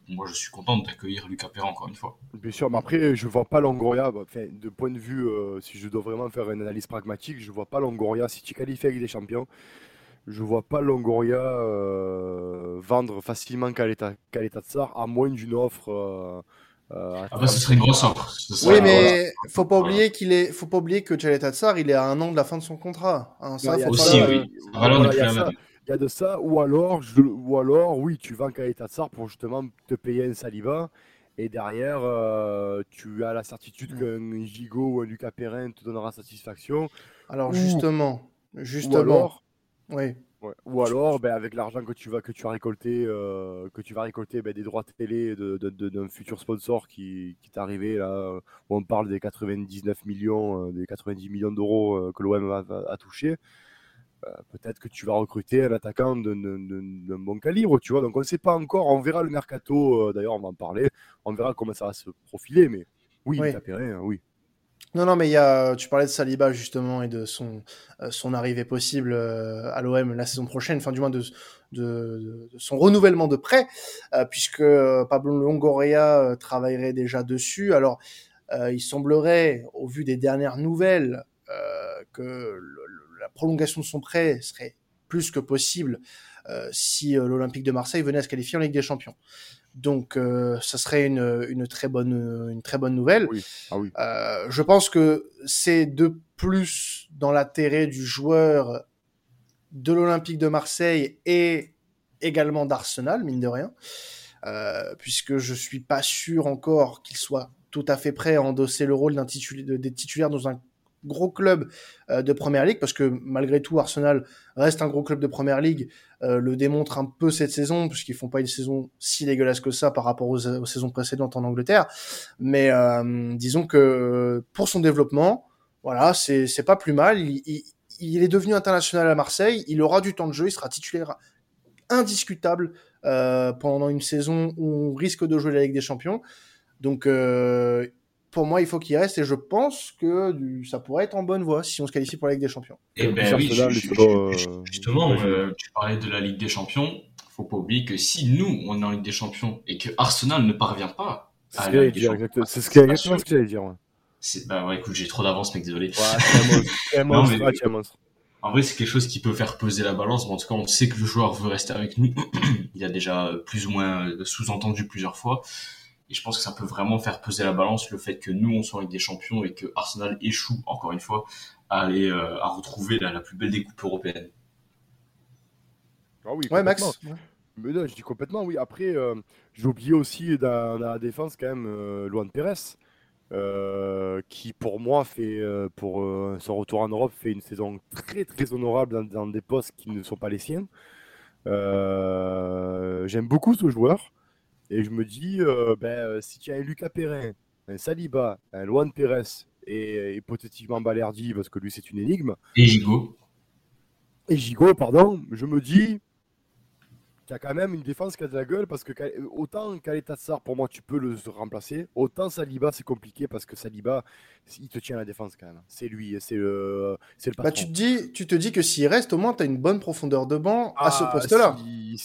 moi je suis content d'accueillir Lucas Perrin encore une fois. Bien sûr, mais après je vois pas Longoria. Bah, de point de vue, si je dois vraiment faire une analyse pragmatique, je vois pas Longoria si tu qualifies avec des champions je vois pas Longoria euh, vendre facilement Caleta, Tsar à moins d'une offre. Euh, euh, ah bah, ce serait une grosse offre. Oui, mais faut pas oublier qu'il est, faut pas oublier que Caleta Tsar, il est à un an de la fin de son contrat. Hein, ça, aussi, oui. il, y a de ça, ou alors, je, ou alors, oui, tu vends Caleta Tsar pour justement te payer un Saliba. Et derrière, tu as la certitude mm. qu'un Gigot ou un Lucas Perrin te donnera satisfaction. Alors justement, justement, oui. Ou alors, ben, avec l'argent que tu vas que tu as récolté, euh, que tu vas récolter ben, des droits de télé d'un de, de, futur sponsor qui, qui est arrivé là, où on parle des 99 millions, euh, des 90 millions d'euros euh, que l'OM a, a, touché. Peut-être que tu vas recruter un attaquant d'un bon calibre, tu vois. Donc on ne sait pas encore. On verra le mercato. D'ailleurs, on va en parler. On verra comment ça va se profiler. Mais oui, oui. Hein, oui. Non, non, mais il y a, tu parlais de Saliba justement et de son, euh, arrivée possible euh, à l'OM la saison prochaine, enfin du moins de, de, son renouvellement de prêt, euh, puisque Pablo Longoria travaillerait déjà dessus. Alors, il semblerait, au vu des dernières nouvelles, que la prolongation de son prêt serait plus que possible si l'Olympique de Marseille venait à se qualifier en Ligue des Champions. Donc, euh, ça serait une, une, très bonne, une très bonne nouvelle. Oui. Ah oui. Euh, je pense que c'est de plus dans l'intérêt du joueur de l'Olympique de Marseille et également d'Arsenal, mine de rien, euh, puisque je suis pas sûr encore qu'il soit tout à fait prêt à endosser le rôle d'un des titulaires dans un gros club euh, de première ligue parce que malgré tout Arsenal reste un gros club de première ligue euh, le démontre un peu cette saison puisqu'ils font pas une saison si dégueulasse que ça par rapport aux, saisons précédentes en Angleterre. Mais euh, disons que pour son développement voilà c'est pas plus mal. Il, est devenu international à Marseille, il aura du temps de jeu, il sera titulaire indiscutable euh, pendant une saison où on risque de jouer la Ligue des Champions. Donc, euh, pour moi, il faut qu'il reste et je pense que ça pourrait être en bonne voie si on se qualifie pour la Ligue des Champions. Et eh ben oui, justement, euh, tu parlais de la Ligue des Champions. Faut pas oublier que si nous, on est en Ligue des Champions et que Arsenal ne parvient pas c'est ce qu'il C'est ce que j'allais dire. Bah ouais, écoute, j'ai trop d'avance, mec, désolé. En vrai, c'est quelque chose qui peut faire peser la balance. Mais en tout cas, on sait que le joueur veut rester avec nous. Il a déjà plus ou moins sous-entendu plusieurs fois. Et je pense que ça peut vraiment faire peser la balance le fait que nous, on soit avec des champions et que Arsenal échoue, encore une fois, à aller euh, à retrouver la, plus belle des coupes européennes. Ah oui, ouais, Max. Mais non, je dis complètement, oui. Après, euh, j'ai oublié aussi dans, la défense quand même euh, Luan Pérez. Euh, qui pour moi fait pour son retour en Europe fait une saison très très honorable dans, des postes qui ne sont pas les siens. J'aime beaucoup ce joueur et je me dis ben, si tu as un Lucas Perrin, un Saliba, un Luan Pérez et hypothétiquement Balerdi parce que lui c'est une énigme. Et Gigot. Et Gigot, pardon, je me dis qui a quand même une défense qui a de la gueule parce que autant Kaletassar pour moi tu peux le remplacer, autant Saliba c'est compliqué parce que Saliba il te tient la défense quand même. C'est lui, c'est le, c'est le Bah, tu te dis, tu te dis que s'il reste au moins tu as une bonne profondeur de banc à ce ah, poste-là.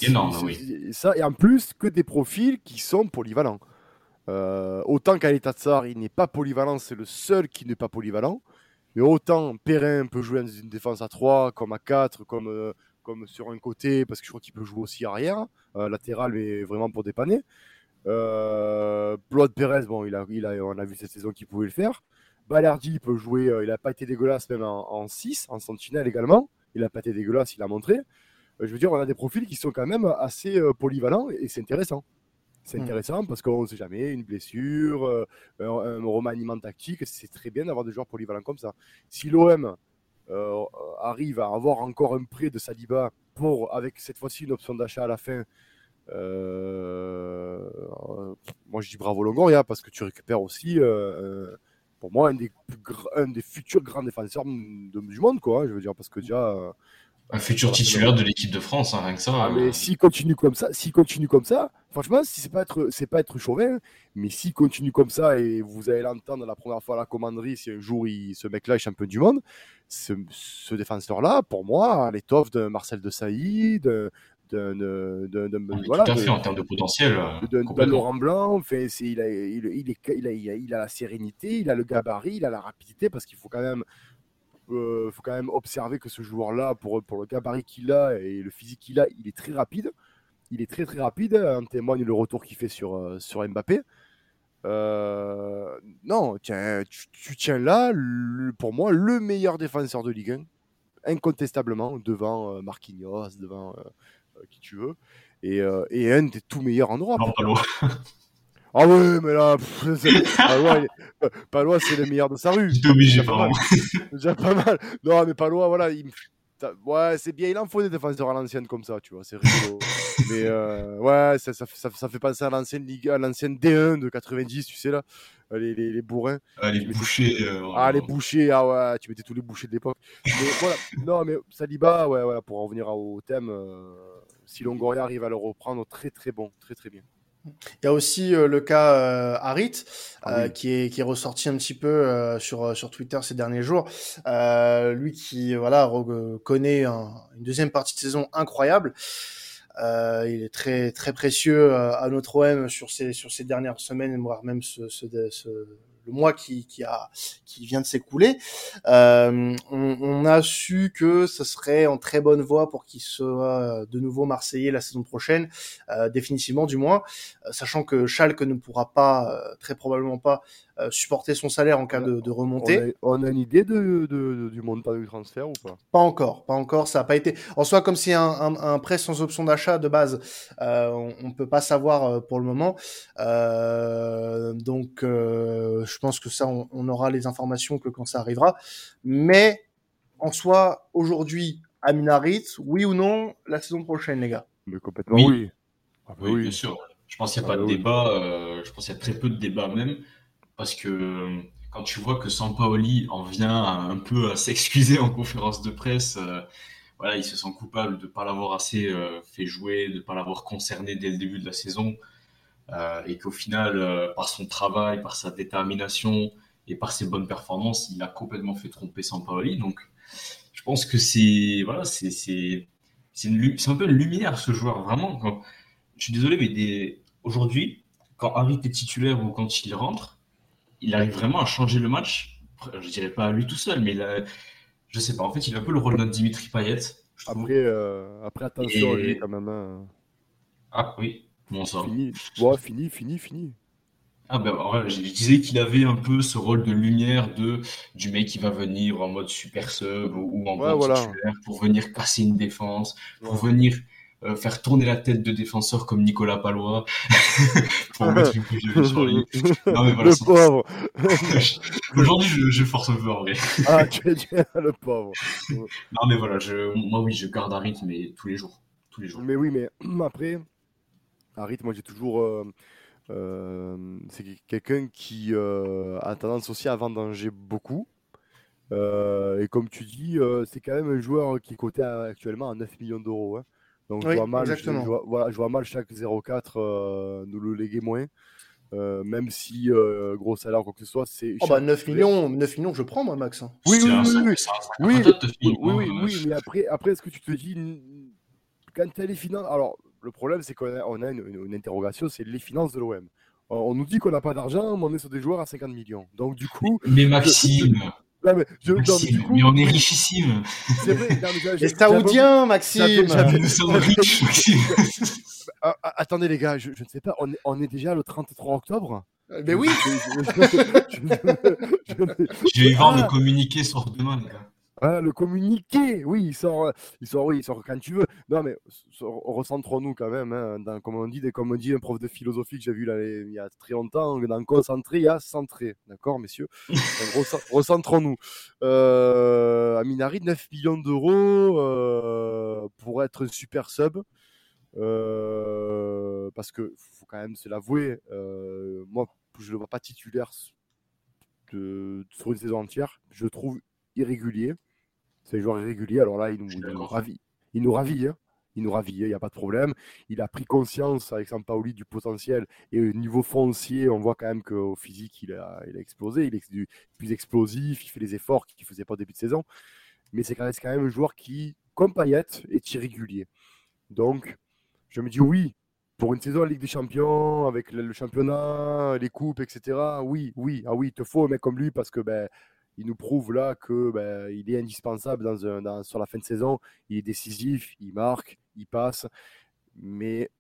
Énorme, oui. Ça et en plus que des profils qui sont polyvalents. Euh, autant Kaletassar il n'est pas polyvalent, c'est le seul qui n'est pas polyvalent. Mais autant Perrin peut jouer dans une défense à 3, comme à 4, comme euh, comme sur un côté, parce que je crois qu'il peut jouer aussi arrière, euh, latéral, mais vraiment pour dépanner. Euh, Blood Perez, bon, il a, il a, on a vu cette saison qu'il pouvait le faire. Balardi peut jouer, euh, il n'a pas été dégueulasse même en, 6, en sentinelle également. Il n'a pas été dégueulasse, il a montré. je veux dire, on a des profils qui sont quand même assez polyvalents et c'est intéressant. C'est hmm. intéressant parce qu'on ne sait jamais, une blessure, un, un, remaniement tactique, c'est très bien d'avoir des joueurs polyvalents comme ça. Si l'OM euh, arrive à avoir encore un prêt de Saliba pour, avec cette fois-ci une option d'achat à la fin, euh, moi je dis bravo Longoria parce que tu récupères aussi, euh, pour moi, un des, futurs grands défenseurs du monde, quoi. Hein, je veux dire, parce que déjà. Un futur titulaire de l'équipe de France, hein, rien que ça. Ah, mais s'il continue comme ça, s'il continue comme ça, franchement, si c'est pas être, c'est pas être chauvin, mais s'il continue comme ça et vous allez l'entendre la première fois à la commanderie, si un jour il, ce mec-là est champion du monde, ce, défenseur-là, pour moi, l'étoffe de Marcel de Sailly, de, de, de voilà, tout à fait, en termes de potentiel. De, Laurent Blanc, enfin, il, a, il, il, est, il, a, il, a, la sérénité, il a le gabarit, il a la rapidité, parce qu'il faut quand même. Euh, faut quand même observer que ce joueur-là, pour, pour le gabarit qu'il a et le physique qu'il a, il est très rapide. Il est très très rapide, en témoigne le retour qu'il fait sur, euh, sur Mbappé. Euh, non, tiens, tu, tiens là, pour moi, le meilleur défenseur de Ligue 1, incontestablement, devant euh, Marquinhos, devant euh, qui tu veux, et, et, un des tout meilleurs en Europe. Ah ouais, mais là, Palois, c'est le meilleur de sa rue. obligé, pas, Déjà pas mal. Non, mais Palois, voilà, il, Ouais, c'est bien, il en faut des défenseurs à l'ancienne comme ça, tu vois, c'est rigolo. mais euh, ouais, ça, ça, ça, fait penser à l'ancienne Ligue, à l'ancienne D1 de 90, tu sais là, euh, les, les, les bourrins. Ah, les bouchers. Euh, ah, les bouchers, ah ouais, tu mettais tous les bouchers de l'époque. Mais voilà, non, mais Saliba, ouais, voilà, pour en revenir au thème, si Longoria arrive à le reprendre, très très bon, très très bien. Il y a aussi euh, le cas euh, Harit, ah euh, qui, est, qui est ressorti un petit peu euh, sur, sur Twitter ces derniers jours. lui qui voilà connaît une deuxième partie de saison incroyable. il est très très précieux à notre OM sur ces sur ces dernières semaines, voire même ce, ce, ce le mois qui, qui, a, qui vient de s'écouler, euh, on, on, a su que ce serait en très bonne voie pour qu'il soit de nouveau Marseillais la saison prochaine, euh, définitivement du moins, euh, sachant que Schalke ne pourra pas, très probablement pas, supporter son salaire en cas de, de remontée. On a, une idée de, de, du montant du transfert ou pas? Pas encore, pas encore. Ça n'a pas été. En soi, comme c'est un, un, un, prêt sans option d'achat de base, euh, on, ne peut pas savoir euh, pour le moment. Euh, donc, je pense que ça, on, on, aura les informations que quand ça arrivera. Mais en soi, aujourd'hui, Aminarit, oui ou non, la saison prochaine, les gars? Mais complètement oui. Ah, bah oui. bien sûr. Je pense qu'il n'y a pas ah, de débat. je pense qu'il y a très peu de débat même parce que quand tu vois que Sampaoli en vient un peu à s'excuser en conférence de presse, euh, voilà, il se sent coupable de ne pas l'avoir assez euh, fait jouer, de ne pas l'avoir concerné dès le début de la saison, euh, et qu'au final, par son travail, par sa détermination et par ses bonnes performances, il a complètement fait tromper Sampaoli. Donc, je pense que c'est voilà, un peu une lumière ce joueur vraiment. Je suis désolé, mais aujourd'hui, quand Harit est titulaire ou quand il rentre il arrive vraiment à changer le match. Je dirais pas à lui tout seul, mais il je sais pas. En fait, il a un peu le rôle d'un Dimitri Payet. Après, euh, après, attention, il est quand même. un... Ah oui, bon ça. Fini, fini, fini, fini. Ah ben je, disais qu'il avait un peu ce rôle de lumière de du mec qui va venir en mode super sub ou, en mode titulaire pour venir casser une défense, pour venir euh, faire tourner la tête de défenseurs comme Nicolas Palois pour mettre une sur lui. Non, mais voilà, le pauvre. Aujourd'hui, je, je, force un peu en vrai. ah, tu es, le pauvre. non, mais voilà, je, moi, oui, je garde un rythme mais tous les jours. Tous les jours. Mais oui, mais après, un rythme, moi, j'ai toujours. Euh, euh, c'est quelqu'un qui a tendance aussi à vendanger beaucoup. et comme tu dis, c'est quand même un joueur qui est coté actuellement à 9 millions d'euros. Hein. Donc je, vois mal, je, vois, je, vois, mal chaque 0,4 euh, nous le léguer moins. Euh, même si euh, gros salaire quoi que ce soit, c'est. Oh bah 9 millions, 9 millions, je prends moi, Max. Hein. Oui, oui, oui, oui, oui, oui, oui, mais après, après, est-ce que tu te dis, quand tu as les finances. Alors, le problème, c'est qu'on a, on a une, une, interrogation, c'est les finances de l'OM. On nous dit qu'on n'a pas d'argent, mais on est sur des joueurs à 50 millions. Donc, du coup. Mais Maxime, mais, on est richissime. C'est vrai. les Saoudiens, Maxime. Nous sommes riches, Maxime. Ah, ah, attendez, les gars, je, ne sais pas, on est, on est déjà le 33 octobre Mais oui. je, vais voir le communiqué sur demain, les gars le communiqué, oui, il sort, il sort, oui, il sort quand tu veux. Non, mais recentrons-nous quand même. Hein, dans, comme on dit, comme on dit un prof de philosophie que j'ai vu là, il y a très longtemps, dans concentré, il y a centré. D'accord, messieurs? Recentrons-nous. Euh, Aminari, 9 millions d'euros euh, pour être super sub. Euh, parce que faut quand même se l'avouer, euh, moi, je ne le vois pas titulaire de, sur une saison entière. Je trouve irrégulier. C'est un joueur irrégulier. Alors là, il nous, ravit. Il nous ravit. Hein. Il nous ravit, il n'y a pas de problème. Il a pris conscience avec Sampaoli du potentiel. Et au niveau foncier, on voit quand même qu'au physique, il a, il a explosé. Il est plus explosif, il fait les efforts qu'il ne faisait pas au début de saison. Mais c'est quand même un joueur qui, comme Payet, est irrégulier. Donc, je me dis oui, pour une saison en Ligue des Champions, avec le, championnat, les coupes, etc. Oui, oui, ah oui, il te faut un mec comme lui parce que ben, il nous prouve là que ben, il est indispensable sur la fin de saison. Il est décisif, il marque, il passe. Mais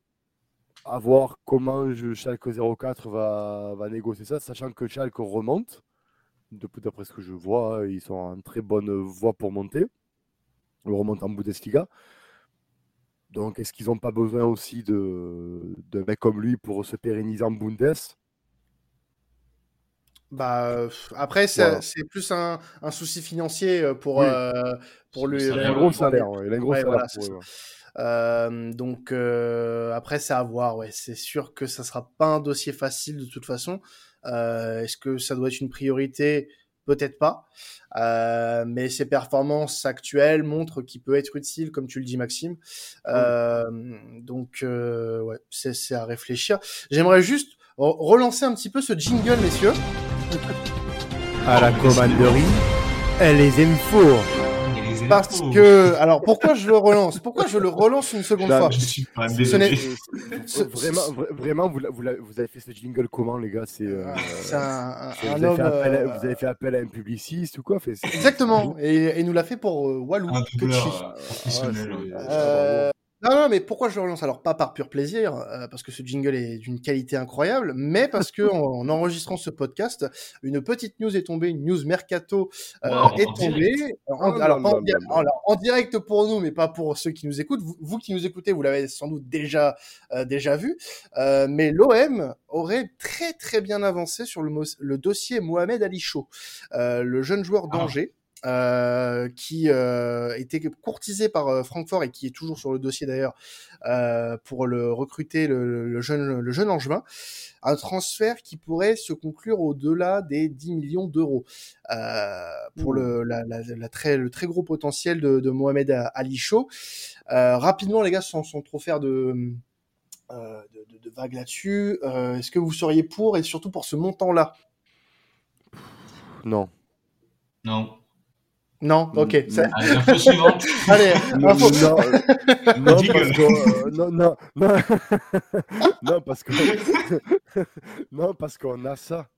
à voir comment je, Schalke 04 va, négocier ça, sachant que Schalke remonte. D'après ce que je vois, hein, ils sont en très bonne voie pour monter. Ils remontent en Bundesliga. Donc, est-ce qu'ils n'ont pas besoin aussi de mecs comme lui pour se pérenniser en Bundes? Bah, après, c'est plus un, un, souci financier euh, pour, euh, pour lui. Il a un gros salaire. Il a un gros salaire euh, donc euh, après, c'est à voir. Ouais, c'est sûr que ça sera pas un dossier facile de toute façon. Euh, Est-ce que ça doit être une priorité? Peut-être pas. Euh, mais ses performances actuelles montrent qu'il peut être utile, comme tu le dis, Maxime. Euh, donc ouais, c'est à réfléchir. J'aimerais juste relancer un petit peu ce jingle, messieurs. À la commanderie, elle les aime fort. Parce que, alors pourquoi je le relance? Pourquoi je le relance une seconde fois? je suis pas Vraiment, vraiment vous, vous, avez fait ce jingle comment, les gars? C'est euh, un, un, vous, homme, avez euh... vous, avez fait appel à un publiciste ou quoi? Fait, Exactement, et il nous l'a fait pour euh, Walou. Un doubleur euh, non, non, mais pourquoi je le relance? Alors, pas par pur plaisir, euh, parce que ce jingle est d'une qualité incroyable, mais parce que en, enregistrant ce podcast, une petite news est tombée, une news mercato euh, est tombée. En, alors, en, direct pour nous, mais pas pour ceux qui nous écoutent. Vous, qui nous écoutez, vous l'avez sans doute déjà euh, déjà vu. mais l'OM aurait très très bien avancé sur le, le dossier Mohamed Ali Chaud, le jeune joueur ah. Euh, qui euh, était courtisé par euh, Francfort et qui est toujours sur le dossier d'ailleurs euh, pour le recruter le, le, jeune le jeune Angevin. Un transfert qui pourrait se conclure au-delà des 10 millions d'euros euh, pour le, la, la, la, très, le très gros potentiel de, de Mohamed Ali Chaud. rapidement, les gars, sans, sans trop faire de, de, de, de vagues là-dessus, est-ce que vous seriez pour et surtout pour ce montant-là? Non. Non. Non, ok. Allez, info suivante. Allez, info. Non, non, parce que, euh, non, non, non, non, parce que, non, parce qu'on a ça.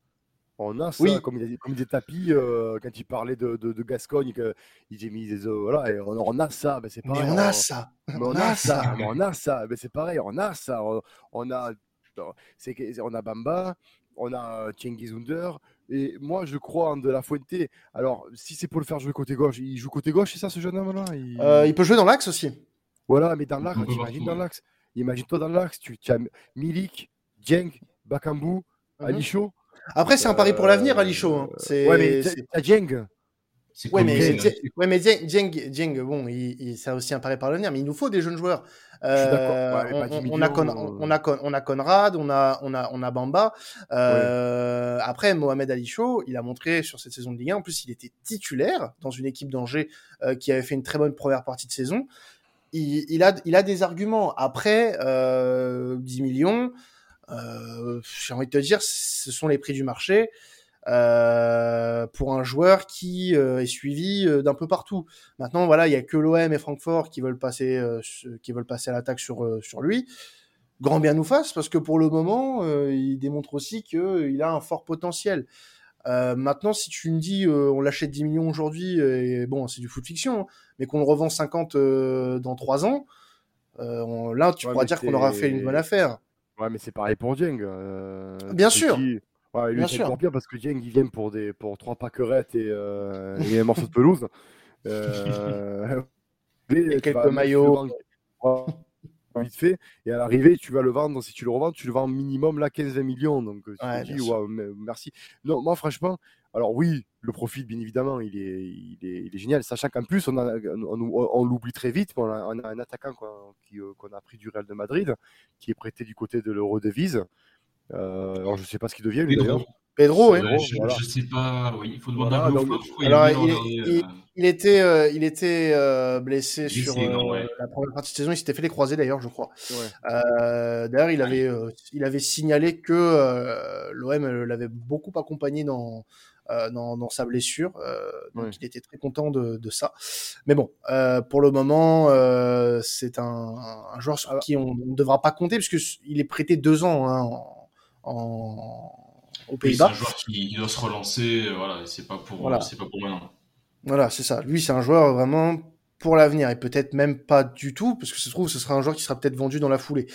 On a ça, Oui. comme, il a dit- comme disait Tapi, euh, quand il parlait de, de, de Gascogne, que il a mis des œufs, voilà, et on, on a ça, ben c'est Mais pareil. on a ça. mais on a ça, mais on a ça, ben c'est pareil, on a ça. On, on a, c'est on a Bamba, on a Cengiz Under, et moi je crois en De La Fuente. Alors, si c'est pour le faire jouer côté gauche, il joue côté gauche, c'est ça ce jeune homme-là? Il... Euh, il peut jouer dans l'axe aussi. Voilà, mais dans l'axe, partout, dans l'axe. Imagine-toi dans l'axe, tu, tu as Milik, Dieng, Bakambu, Mhm. Alisho. Après, c'est un pari pour l'avenir, Ali Chaud. hein. Euh, C'est, Ouais, mais t'as Dieng. C'est Ouais, mais, Dieng- ouais, mais Dieng, bon, il, il, ça a aussi un pari par l'avenir, mais il nous faut des jeunes joueurs. Je suis d'accord. Euh, Ouais, mais pas 10 on, a Con- millions, on, a Con- on a Conrad, on a, on a, on a Bamba. Euh, Après, Mohamed Ali Chaud, il a montré sur cette saison de Ligue 1, en plus, il était titulaire dans une équipe d'Angers euh, qui avait fait une très bonne première partie de saison. Il, il a, il a des arguments. Après, euh, 10 millions, euh, j'ai envie de te dire, ce sont les prix du marché euh, pour un joueur qui euh, est suivi euh, d'un peu partout. Maintenant, voilà, il y a que l'OM et Francfort qui veulent passer, qui veulent passer à l'attaque sur sur lui. Grand bien nous fasse, parce que pour le moment, il démontre aussi qu'il a un fort potentiel. Maintenant, si tu me dis on l'achète 10 millions aujourd'hui, et bon, c'est du foot fiction, hein, mais qu'on le revend 50 euh, dans 3 ans, on- là, tu Ouais, pourras dire qu'on aura fait une bonne affaire. Ouais, mais c'est pareil pour Dieng. Bien sûr. Ouais, lui, c'est sûr. encore pire parce que Dieng, il vient pour, des, pour trois pâquerettes et, euh, et un morceau de pelouse. Euh, Et quelques maillots. vite fait. Et à l'arrivée, tu vas le vendre, si tu le revends, tu le vends minimum là 15-20 millions. Donc tu Ouais, te dis, merci. Non, moi franchement, alors oui, le profit, bien évidemment, il est, il est, il est génial. Sachant qu'en plus, on, a, on, l'oublie très vite, mais on a, on a un attaquant qu'on qui, euh, qu'on a pris du Real de Madrid, qui est prêté du côté de l'Euro devise. Euh, alors je sais pas ce qu'il devient lui Pedro. d'ailleurs. Pedro, ouais. Euh, je, voilà. je sais pas, oui, il faut demander Voilà, à donc- Alors, il regardé, euh, Il était, euh, il était euh, blessé Blessé, sur non, euh, ouais. la première partie de saison. Il s'était fait les croisés d'ailleurs, je crois. Ouais. Euh, d'ailleurs, il avait, euh, il avait signalé que euh, l'OM l'avait beaucoup accompagné dans, euh, dans, dans sa blessure. euh, donc, il était très content de, de ça. Mais bon, euh, pour le moment, euh, c'est un, un joueur sur Alors- qui on ne devra pas compter puisque il est prêté deux ans hein, en, en- aux oui, c'est Pays-Bas. un joueur qui, qui doit se relancer, euh, voilà, c'est pas pour, Voilà. c'est pas pour maintenant. Voilà, c'est ça. Lui, c'est un joueur vraiment pour l'avenir et peut-être même pas du tout, parce que se trouve, ce sera un joueur qui sera peut-être vendu dans la foulée.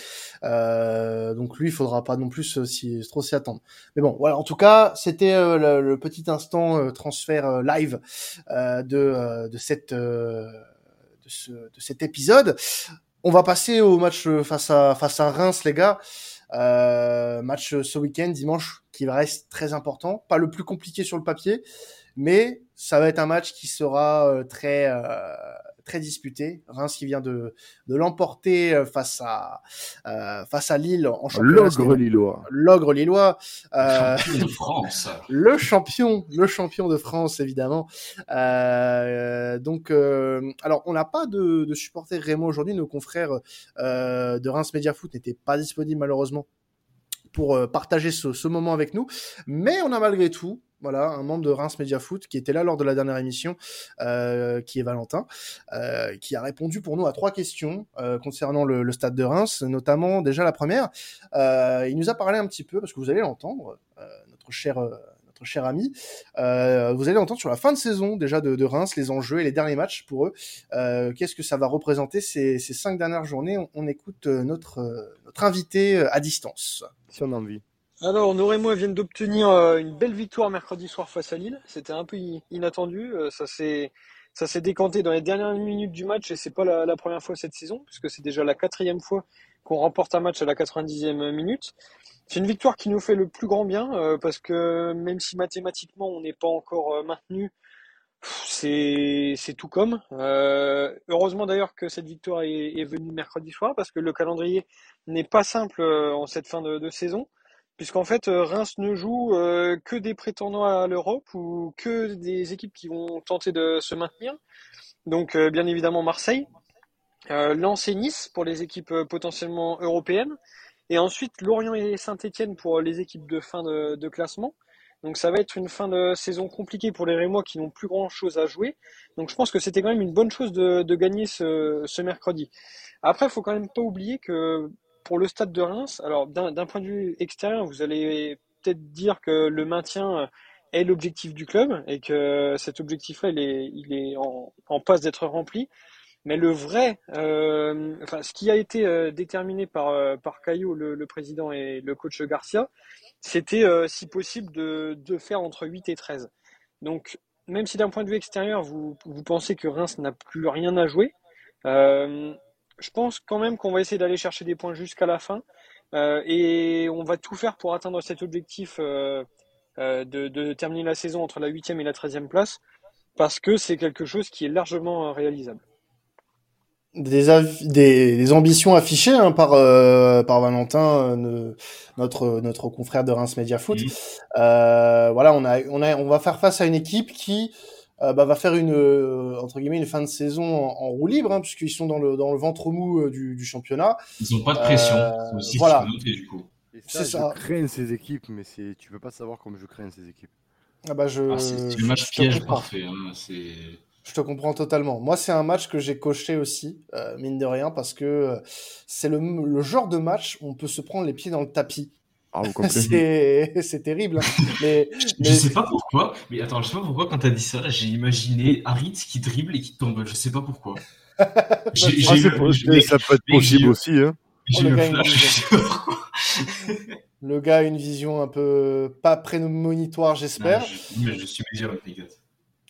Euh, donc lui, il faudra pas non plus s'y- trop s'y attendre. Mais bon, voilà. En tout cas, c'était euh, le, le petit instant euh, transfert euh, live euh, de euh, de cette euh, de, ce, de cet épisode. On va passer au match face à face à Reims, les gars. Euh, match ce week-end, dimanche, qui reste très important. Pas le plus compliqué sur le papier, mais ça va être un match qui sera euh, très euh, très disputé. Reims qui vient de de l'emporter euh, face à euh, face à Lille en championnat. L'ogre lillois. L'ogre lillois. Euh, Champion de France. le champion, le champion de France évidemment. Euh, donc, euh, alors on n'a pas de, de supporters Rémo aujourd'hui. Nos confrères euh, de Reims Media Foot n'étaient pas disponibles malheureusement pour partager ce, ce moment avec nous, mais on a malgré tout. Voilà, un membre de Reims Media Foot qui était là lors de la dernière émission, euh, qui est Valentin, euh, qui a répondu pour nous à trois questions euh, concernant le, le stade de Reims, notamment déjà la première. Euh, il nous a parlé un petit peu, parce que vous allez l'entendre, euh, notre cher euh, cher ami. Euh, vous allez entendre sur la fin de saison déjà de, de Reims, les enjeux et les derniers matchs pour eux. Euh, Qu'est-ce que ça va représenter ces, ces cinq dernières journées? On, on écoute notre, notre invité à distance. Si on a envie. Alors, nos Rémois viennent d'obtenir euh, une belle victoire mercredi soir face à Lille. C'était un peu inattendu. euh, Ça s'est ça s'est décanté dans les dernières minutes du match et c'est pas la, première fois cette saison puisque c'est déjà la quatrième fois qu'on remporte un match à la 90e minute. C'est une victoire qui nous fait le plus grand bien euh, parce que même si mathématiquement on n'est pas encore maintenu, c'est c'est tout comme. Heureusement d'ailleurs que cette victoire est, venue mercredi soir parce que le calendrier n'est pas simple en cette fin de saison, puisqu'en fait euh, Reims ne joue euh, que des prétendants à l'Europe ou que des équipes qui vont tenter de se maintenir. Donc bien évidemment Marseille, Lens et Nice pour les équipes potentiellement européennes, et ensuite Lorient et Saint-Étienne pour les équipes de fin de, classement. Donc ça va être une fin de saison compliquée pour les Rémois qui n'ont plus grand chose à jouer. Donc je pense que c'était quand même une bonne chose de, gagner ce, ce, mercredi. Après, il faut quand même pas oublier que pour le stade de Reims, alors d'un point de vue extérieur, vous allez peut-être dire que le maintien est l'objectif du club et que cet objectif-là, il est, il est en, passe d'être rempli. Mais le vrai, euh, enfin, ce qui a été euh, déterminé par, euh, par Caillot, le, président et le coach Garcia, c'était euh, si possible de, de, faire entre 8 et 13. Donc, même si d'un point de vue extérieur, vous, vous pensez que Reims n'a plus rien à jouer, euh, je pense quand même qu'on va essayer d'aller chercher des points jusqu'à la fin. Euh, et on va tout faire pour atteindre cet objectif euh, euh, de, de, terminer la saison entre la 8e et la 13e place, parce que c'est quelque chose qui est largement réalisable des, des, des, ambitions affichées hein, par euh, par Valentin, euh, notre notre confrère de Reims Media Foot. Euh, voilà, on a on a on va faire face à une équipe qui euh, bah, va faire une entre guillemets une fin de saison en, en roue libre, hein, puisqu'ils sont dans le dans le ventre mou du, du championnat. Ils ont pas de pression. Aussi voilà. Noter, du coup. C'est ça. Je crains ces équipes, mais c'est tu peux pas savoir comme je crains ces équipes. Ah bah je. Ah, c'est le match piège parfait. Hein, c'est je te comprends totalement. Moi, c'est un match que j'ai coché aussi, euh, mine de rien, parce que euh, c'est le, le, genre de match où on peut se prendre les pieds dans le tapis. Ah, c'est terrible. Hein. Mais, je, mais... je sais pas pourquoi, mais attends, je sais pas pourquoi quand t'as dit ça, j'ai imaginé Harit qui dribble et qui tombe. Je sais pas pourquoi. j'ai, ah, ça peut être possible aussi. Hein. Oh, le, gars le, gars a une vision un peu pas prémonitoire, j'espère. mais je suis les gars.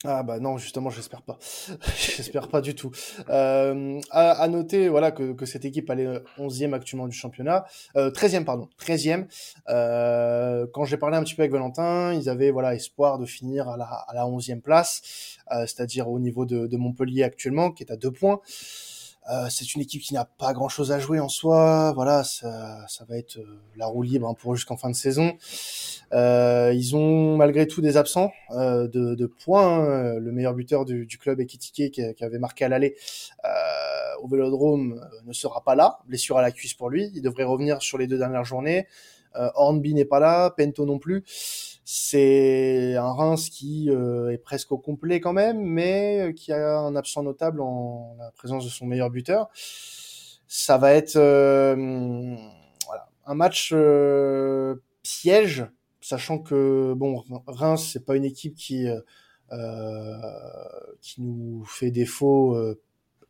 Ah bah non, justement, j'espère pas. j'espère pas du tout. Euh, à, à, noter voilà que, que cette équipe elle est 11e actuellement du championnat, euh, 13e pardon, 13e. Euh, quand j'ai parlé un petit peu avec Valentin, ils avaient voilà espoir de finir à la, à la 11e place, euh, c'est-à-dire au niveau de, de Montpellier actuellement, qui est à deux points. Euh, c'est une équipe qui n'a pas grand chose à jouer en soi. Voilà, ça, va être euh, la roue libre hein, pour jusqu'en fin de saison. Euh, ils ont malgré tout des absents de, points. Hein. Le meilleur buteur du, du club, Ekitike, qui, qui, avait marqué à l'aller au Vélodrome, ne sera pas là. Blessure à la cuisse pour lui. Il devrait revenir sur les deux dernières journées. Hornby n'est pas là, Pento non plus. C'est un Reims qui euh, est presque au complet quand même, mais euh, qui a un absent notable en la présence de son meilleur buteur. Ça va être euh, voilà, un match euh, piège, sachant que bon, Reims c'est pas une équipe qui qui nous fait défaut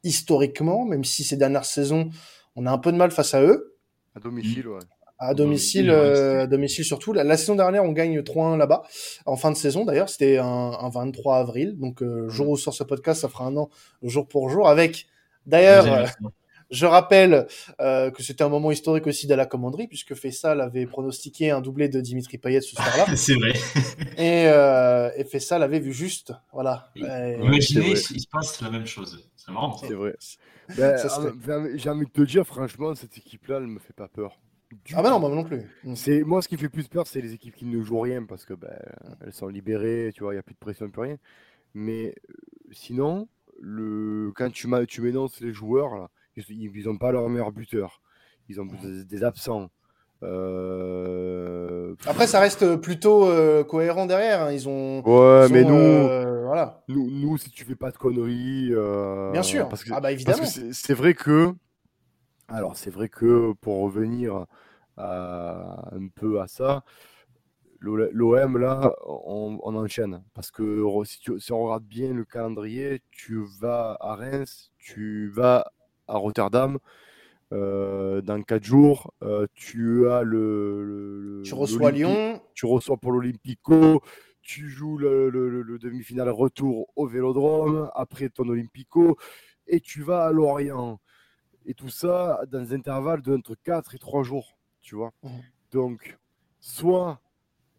historiquement, même si ces dernières saisons on a un peu de mal face à eux. À domicile, ouais à domicile, euh, à domicile surtout. La, la, saison dernière, on gagne 3-1 là-bas, en fin de saison d'ailleurs, c'était un, un, 23 avril, donc euh, jour où sort ce podcast, ça fera un an, jour pour jour, avec d'ailleurs, euh, je rappelle euh, que c'était un moment historique aussi de la commanderie, puisque Fessal avait pronostiqué un doublé de Dimitri Payet ce soir-là. c'est vrai. Et, euh, et Fessal avait vu juste, voilà. Imaginez, il se passe la même chose. C'est marrant. C'est vrai. Ben, J'ai envie de te dire, franchement, cette équipe-là, elle me fait pas peur. Ah bah non, moi non plus. Mm. C'est moi ce qui fait plus peur, c'est les équipes qui ne jouent rien parce que ben, elles sont libérées, tu vois, il y a plus de pression, plus rien. Mais euh, sinon, le quand tu tu m'énonces les joueurs là, ils, ils ont pas leur meilleur buteur, ils ont des, des absents. Euh... Après, ça reste plutôt euh, cohérent derrière. Hein. Ils ont. Ouais, ils mais nous, euh, voilà. Nous, nous, si tu fais pas de conneries. Euh, Bien sûr. Parce que, ah bah évidemment. C'est vrai que alors c'est vrai que pour revenir à, un peu à ça, l'OM là, on, on, enchaîne parce que si, tu, si, on regarde bien le calendrier, tu vas à Reims, tu vas à Rotterdam. Euh, dans 4 jours, euh, tu as le, le tu reçois Lyon, tu reçois pour l'Olympico, tu joues le, le demi-finale retour au Vélodrome, après ton Olympico, et tu vas à Lorient et tout ça dans un intervalle d'entre 4 et 3 jours, tu vois. Mmh. Donc, soit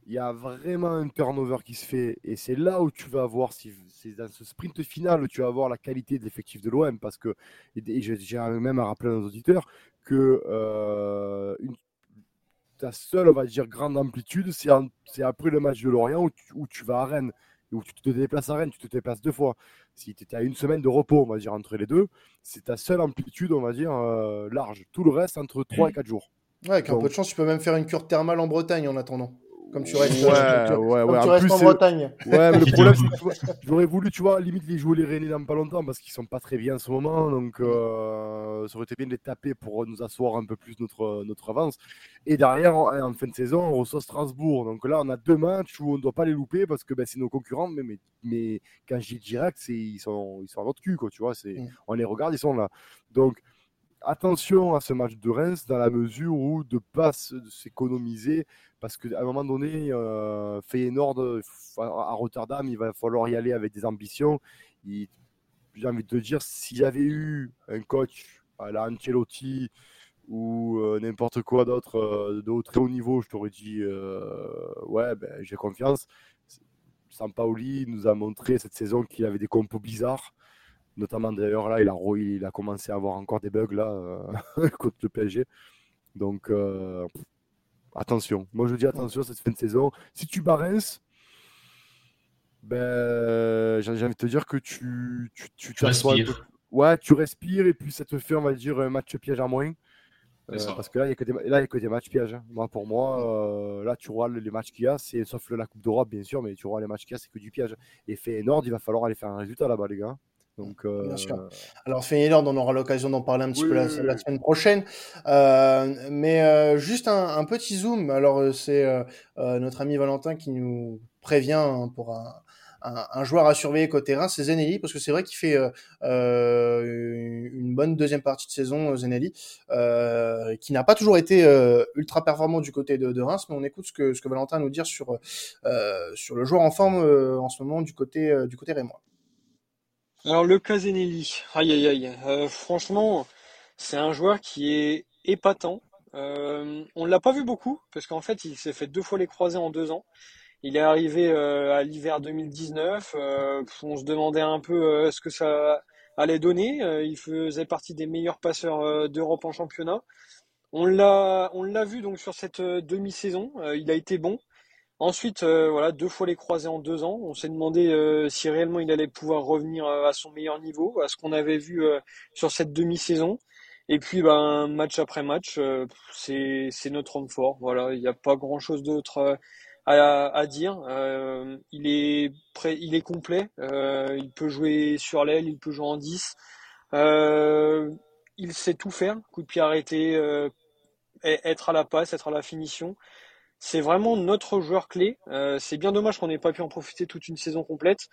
il y a vraiment un turnover qui se fait. Et c'est là où tu vas voir, si c'est dans ce sprint final, où tu vas voir la qualité de l'effectif de l'OM. Parce que, et j'ai même à rappeler à nos auditeurs, que euh, une, ta seule, on va dire, grande amplitude, c'est après le match de Lorient où tu, où tu, vas à Rennes. Où tu te déplaces à Rennes, tu te déplaces deux fois. Si tu étais à une semaine de repos, on va dire, entre les deux, c'est ta seule amplitude, on va dire, euh, large. Tout le reste, entre 3 et 4 jours. Ouais, avec un peu de chance, tu peux même faire une cure thermale en Bretagne en attendant. Comme tu restes, ouais, ouais, ouais. tu restes en Bretagne. Ouais, mais le problème, c'est que j'aurais voulu, tu vois, limite les jouer les Rennais dans pas longtemps parce qu'ils sont pas très bien en ce moment. Donc, euh, ça aurait été bien de les taper pour nous asseoir un peu plus notre, notre avance. Et derrière, en, fin de saison, on reçoit Strasbourg. Donc là, on a deux matchs où on ne doit pas les louper parce que ben, c'est nos concurrents. Mais, mais, mais quand je dis direct, ils sont, ils sont à notre cul, quoi, tu vois. Mm. On les regarde, ils sont là. Donc, attention à ce match de Reims dans la mesure où de pas s'économiser parce qu'à un moment donné, euh, Feyenoord à Rotterdam, il va falloir y aller avec des ambitions. J'ai envie de te dire, s'il y avait eu un coach à la Ancelotti ou euh, n'importe quoi d'autre euh, de très haut niveau, je t'aurais dit ouais, ben, j'ai confiance. Sampaoli nous a montré cette saison qu'il avait des compos bizarres. Notamment d'ailleurs là, il a, il a commencé à avoir encore des bugs là euh, contre le PSG. Donc euh, attention. Moi je dis attention cette fin de saison. Si tu barres, ben j'ai envie de te dire que tu tu, tu, tu respires. Ouais, tu respires et puis ça te fait on va dire un match piège à moins. Euh, parce que là, il n'y a, que des matchs pièges. Hein. Moi, pour moi, là, tu vois les matchs qu'il y a, c'est sauf la Coupe d'Europe, bien sûr, mais tu vois les matchs qu'il y a, c'est que du piège. Et fait Nord, il va falloir aller faire un résultat là-bas, les gars. Donc, Bien sûr. Euh, Alors, Feyenoord, on aura l'occasion d'en parler un petit peu la, semaine prochaine. Euh, mais euh, juste un, petit zoom. Alors, c'est notre ami Valentin qui nous prévient hein, pour un, un, joueur à surveiller côté terrain, c'est Zenelli, parce que c'est vrai qu'il fait une bonne deuxième partie de saison, Zenelli, qui n'a pas toujours été ultra performant du côté de, de, Reims, mais on écoute ce que, ce que Valentin a nous dire sur, sur le joueur en forme en ce moment du côté, du côté rémois. Alors le Casenelli, aïe aïe aïe, euh, franchement, c'est un joueur qui est épatant. Euh, on l'a pas vu beaucoup parce qu'en fait il s'est fait deux fois les croisés en deux ans. Il est arrivé euh, à l'hiver 2019. Euh, on se demandait un peu ce que ça allait donner. il faisait partie des meilleurs passeurs d'Europe en championnat. On l'a, on l'a vu donc sur cette demi-saison. il a été bon. Ensuite, euh, voilà, deux fois les croisés en deux ans. On s'est demandé euh, si réellement il allait pouvoir revenir euh, à son meilleur niveau, à ce qu'on avait vu sur cette demi-saison. Et puis, ben, match après match, c'est notre homme fort. Voilà, il n'y a pas grand-chose d'autre à, dire. il est prêt, il est complet. il peut jouer sur l'aile, il peut jouer en 10. il sait tout faire. Coup de pied arrêté, être à la passe, être à la finition c'est vraiment notre joueur clé. Euh, c'est bien dommage qu'on n'ait pas pu en profiter toute une saison complète,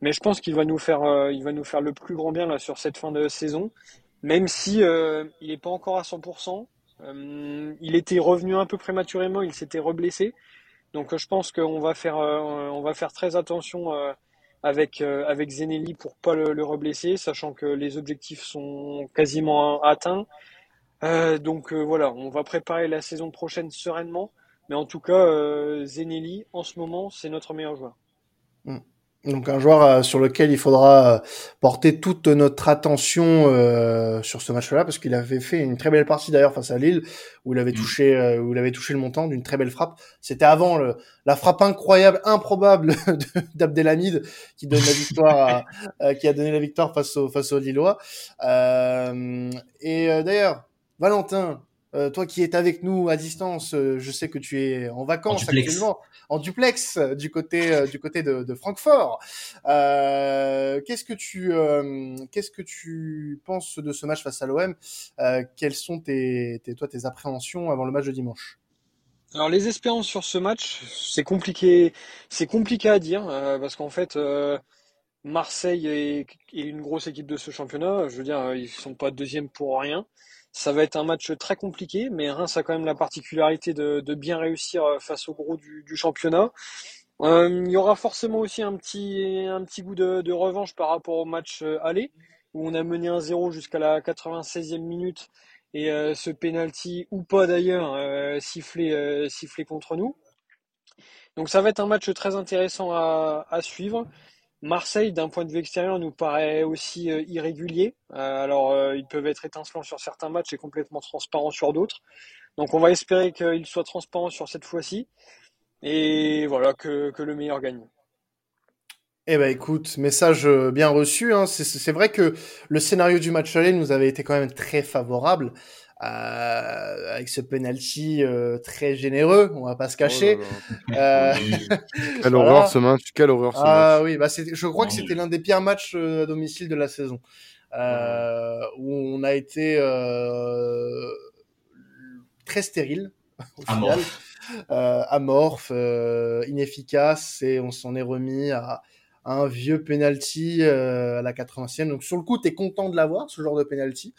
mais je pense qu'il va nous faire, euh, il va nous faire le plus grand bien là sur cette fin de saison, même si euh, il n'est pas encore à 100%. il était revenu un peu prématurément, il s'était reblessé, donc je pense qu'on va faire, on va faire très attention avec avec Zenelli pour pas le, le, reblesser, sachant que les objectifs sont quasiment atteints. donc voilà, on va préparer la saison prochaine sereinement. Mais en tout cas, euh, Zenelli, en ce moment, c'est notre meilleur joueur. Hmm. Donc un joueur euh, sur lequel il faudra euh, porter toute notre attention sur ce match-là parce qu'il avait fait une très belle partie d'ailleurs face à Lille où il avait hmm. touché où il avait touché le montant d'une très belle frappe. C'était avant le, la frappe incroyable, improbable d'Abdelhamid qui donne la victoire qui a donné la victoire face au face aux Lillois. et d'ailleurs Valentin, euh, toi qui es avec nous à distance, euh, je sais que tu es en vacances actuellement, en duplex euh, du côté du côté de, de Francfort. qu'est-ce que tu qu'est-ce que tu penses de ce match face à l'OM Quelles sont tes, tes, toi tes appréhensions avant le match de dimanche? Alors les espérances sur ce match, c'est compliqué, c'est compliqué à dire parce qu'en fait Marseille est, est, une grosse équipe de ce championnat. Je veux dire, ils sont pas deuxième pour rien. Ça va être un match très compliqué, mais Reims a quand même la particularité de, bien réussir euh, face au gros du, championnat. Euh, il y aura forcément aussi un petit, goût de, revanche par rapport au match euh, aller, où on a mené un 0 jusqu'à la 96e minute, et ce penalty, ou pas d'ailleurs, sifflé, sifflé contre nous. Donc ça va être un match très intéressant à suivre. Marseille, d'un point de vue extérieur, nous paraît aussi euh, irrégulier. Euh, alors, euh, ils peuvent être étincelants sur certains matchs et complètement transparents sur d'autres. Donc, on va espérer qu'ils soient transparents sur cette fois-ci. Et voilà, que, le meilleur gagne. Eh ben écoute, message bien reçu. Hein. C'est vrai que le scénario du match aller nous avait été quand même très favorable. Euh, avec ce penalty euh, très généreux, on va pas se cacher. Oh euh, quelle horreur ce match, quelle horreur ce ah, oui, bah je crois que c'était l'un des pires matchs à domicile de la saison, où on a été très stérile au final, amorphe, inefficace, et on s'en est remis à un vieux penalty à la 80e. Donc sur le coup, tu es content de l'avoir, ce genre de penalty.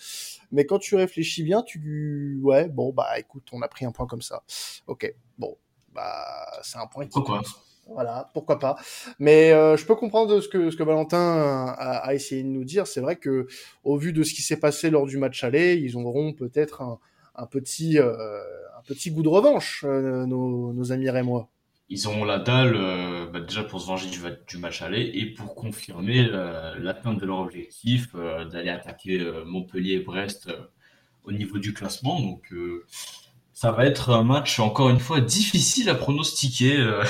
Mais quand tu réfléchis bien, tu ouais, bon bah écoute, on a pris un point comme ça. OK. Bon, bah c'est un point qui pourquoi voilà, pourquoi pas. Mais euh, je peux comprendre ce que ce que Valentin a, essayé de nous dire. C'est vrai que au vu de ce qui s'est passé lors du match aller, ils auront peut-être un, un, petit euh, un petit goût de revanche, euh, nos, nos amis rémois ils ont la dalle euh, bah, déjà pour se venger du, match aller et pour confirmer euh, l'atteinte de leur objectif euh, d'aller attaquer Montpellier et Brest au niveau du classement. Donc ça va être un match encore une fois difficile à pronostiquer.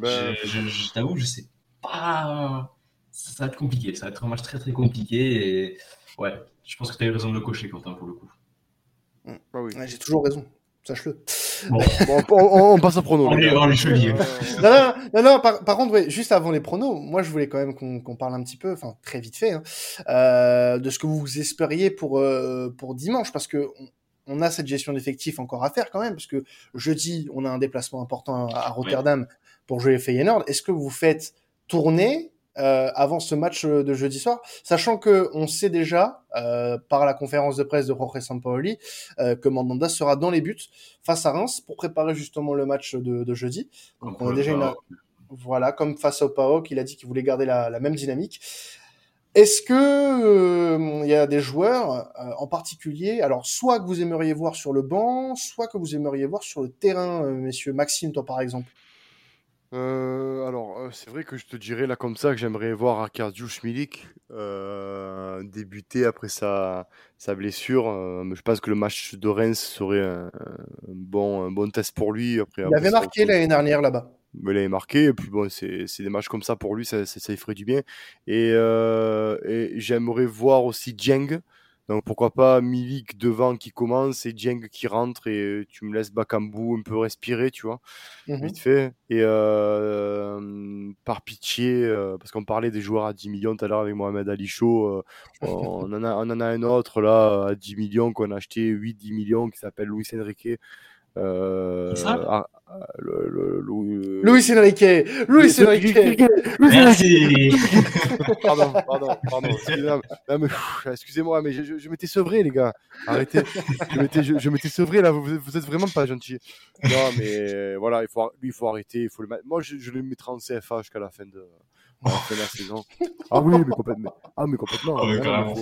Ben, je, t'avoue, je sais pas. Ça, va être compliqué. Ça va être un match très très compliqué et ouais, je pense que tu as eu raison de le cocher, Quentin, pour le coup. Bah oui. J'ai toujours raison sache-le. Bon. on, passe au prono. les non, non, non, par, contre, juste avant les pronos, moi je voulais quand même qu'on parle un petit peu, enfin très vite fait, hein, euh, de ce que vous espériez pour, euh, pour dimanche, parce que on, a cette gestion d'effectifs encore à faire quand même, parce que jeudi, on a un déplacement important à, Rotterdam pour jouer Feyenoord. Est-ce que vous faites tourner euh, avant ce match de jeudi soir, sachant que on sait déjà euh, par la conférence de presse de Jorge Sampaoli euh, que Mandanda sera dans les buts face à Reims pour préparer justement le match de, de jeudi. Donc on a déjà une voilà comme face au PAOK, il a dit qu'il voulait garder la, la même dynamique. Est-ce que euh, il y a des joueurs en particulier, alors soit que vous aimeriez voir sur le banc, soit que vous aimeriez voir sur le terrain, messieurs Maxime, toi par exemple? Euh, alors, euh, c'est vrai que je te dirais là comme ça que j'aimerais voir Arkadiusz Milik euh, débuter après sa, sa blessure. je pense que le match de Reims serait un, bon, un bon test pour lui. Après, il avait marqué l'année dernière là-bas. il avait marqué, et puis bon, c'est des matchs comme ça pour lui, ça, ça, ça ferait du bien. Et, et j'aimerais voir aussi Djeng. Donc pourquoi pas Milik devant qui commence et Djeng qui rentre et tu me laisses Bakambu un peu respirer, tu vois, mmh vite fait. Et euh, par pitié, euh, parce qu'on parlait des joueurs à 10 millions tout à l'heure avec Mohamed Ali Chaud, euh, on, en a, on en a un autre là à 10 millions qu'on a acheté 8-10 millions qui s'appelle Luis Enrique. Euh, ah, ah, le, le, le, Luis Enrique, Luis Enrique, Merci. pardon, pardon, pardon. Excusez-moi, mais, je, je, m'étais sevré, les gars. Arrêtez. Je m'étais, je, m'étais sevré là. Vous, vous êtes vraiment pas gentil. Non, mais voilà, il faut, lui, il faut arrêter. Il faut le Moi, je, je le mettrai en CFA jusqu'à la fin de. la saison. Ah oui, mais complètement. Ah, mais complètement. Ah, mais carrément.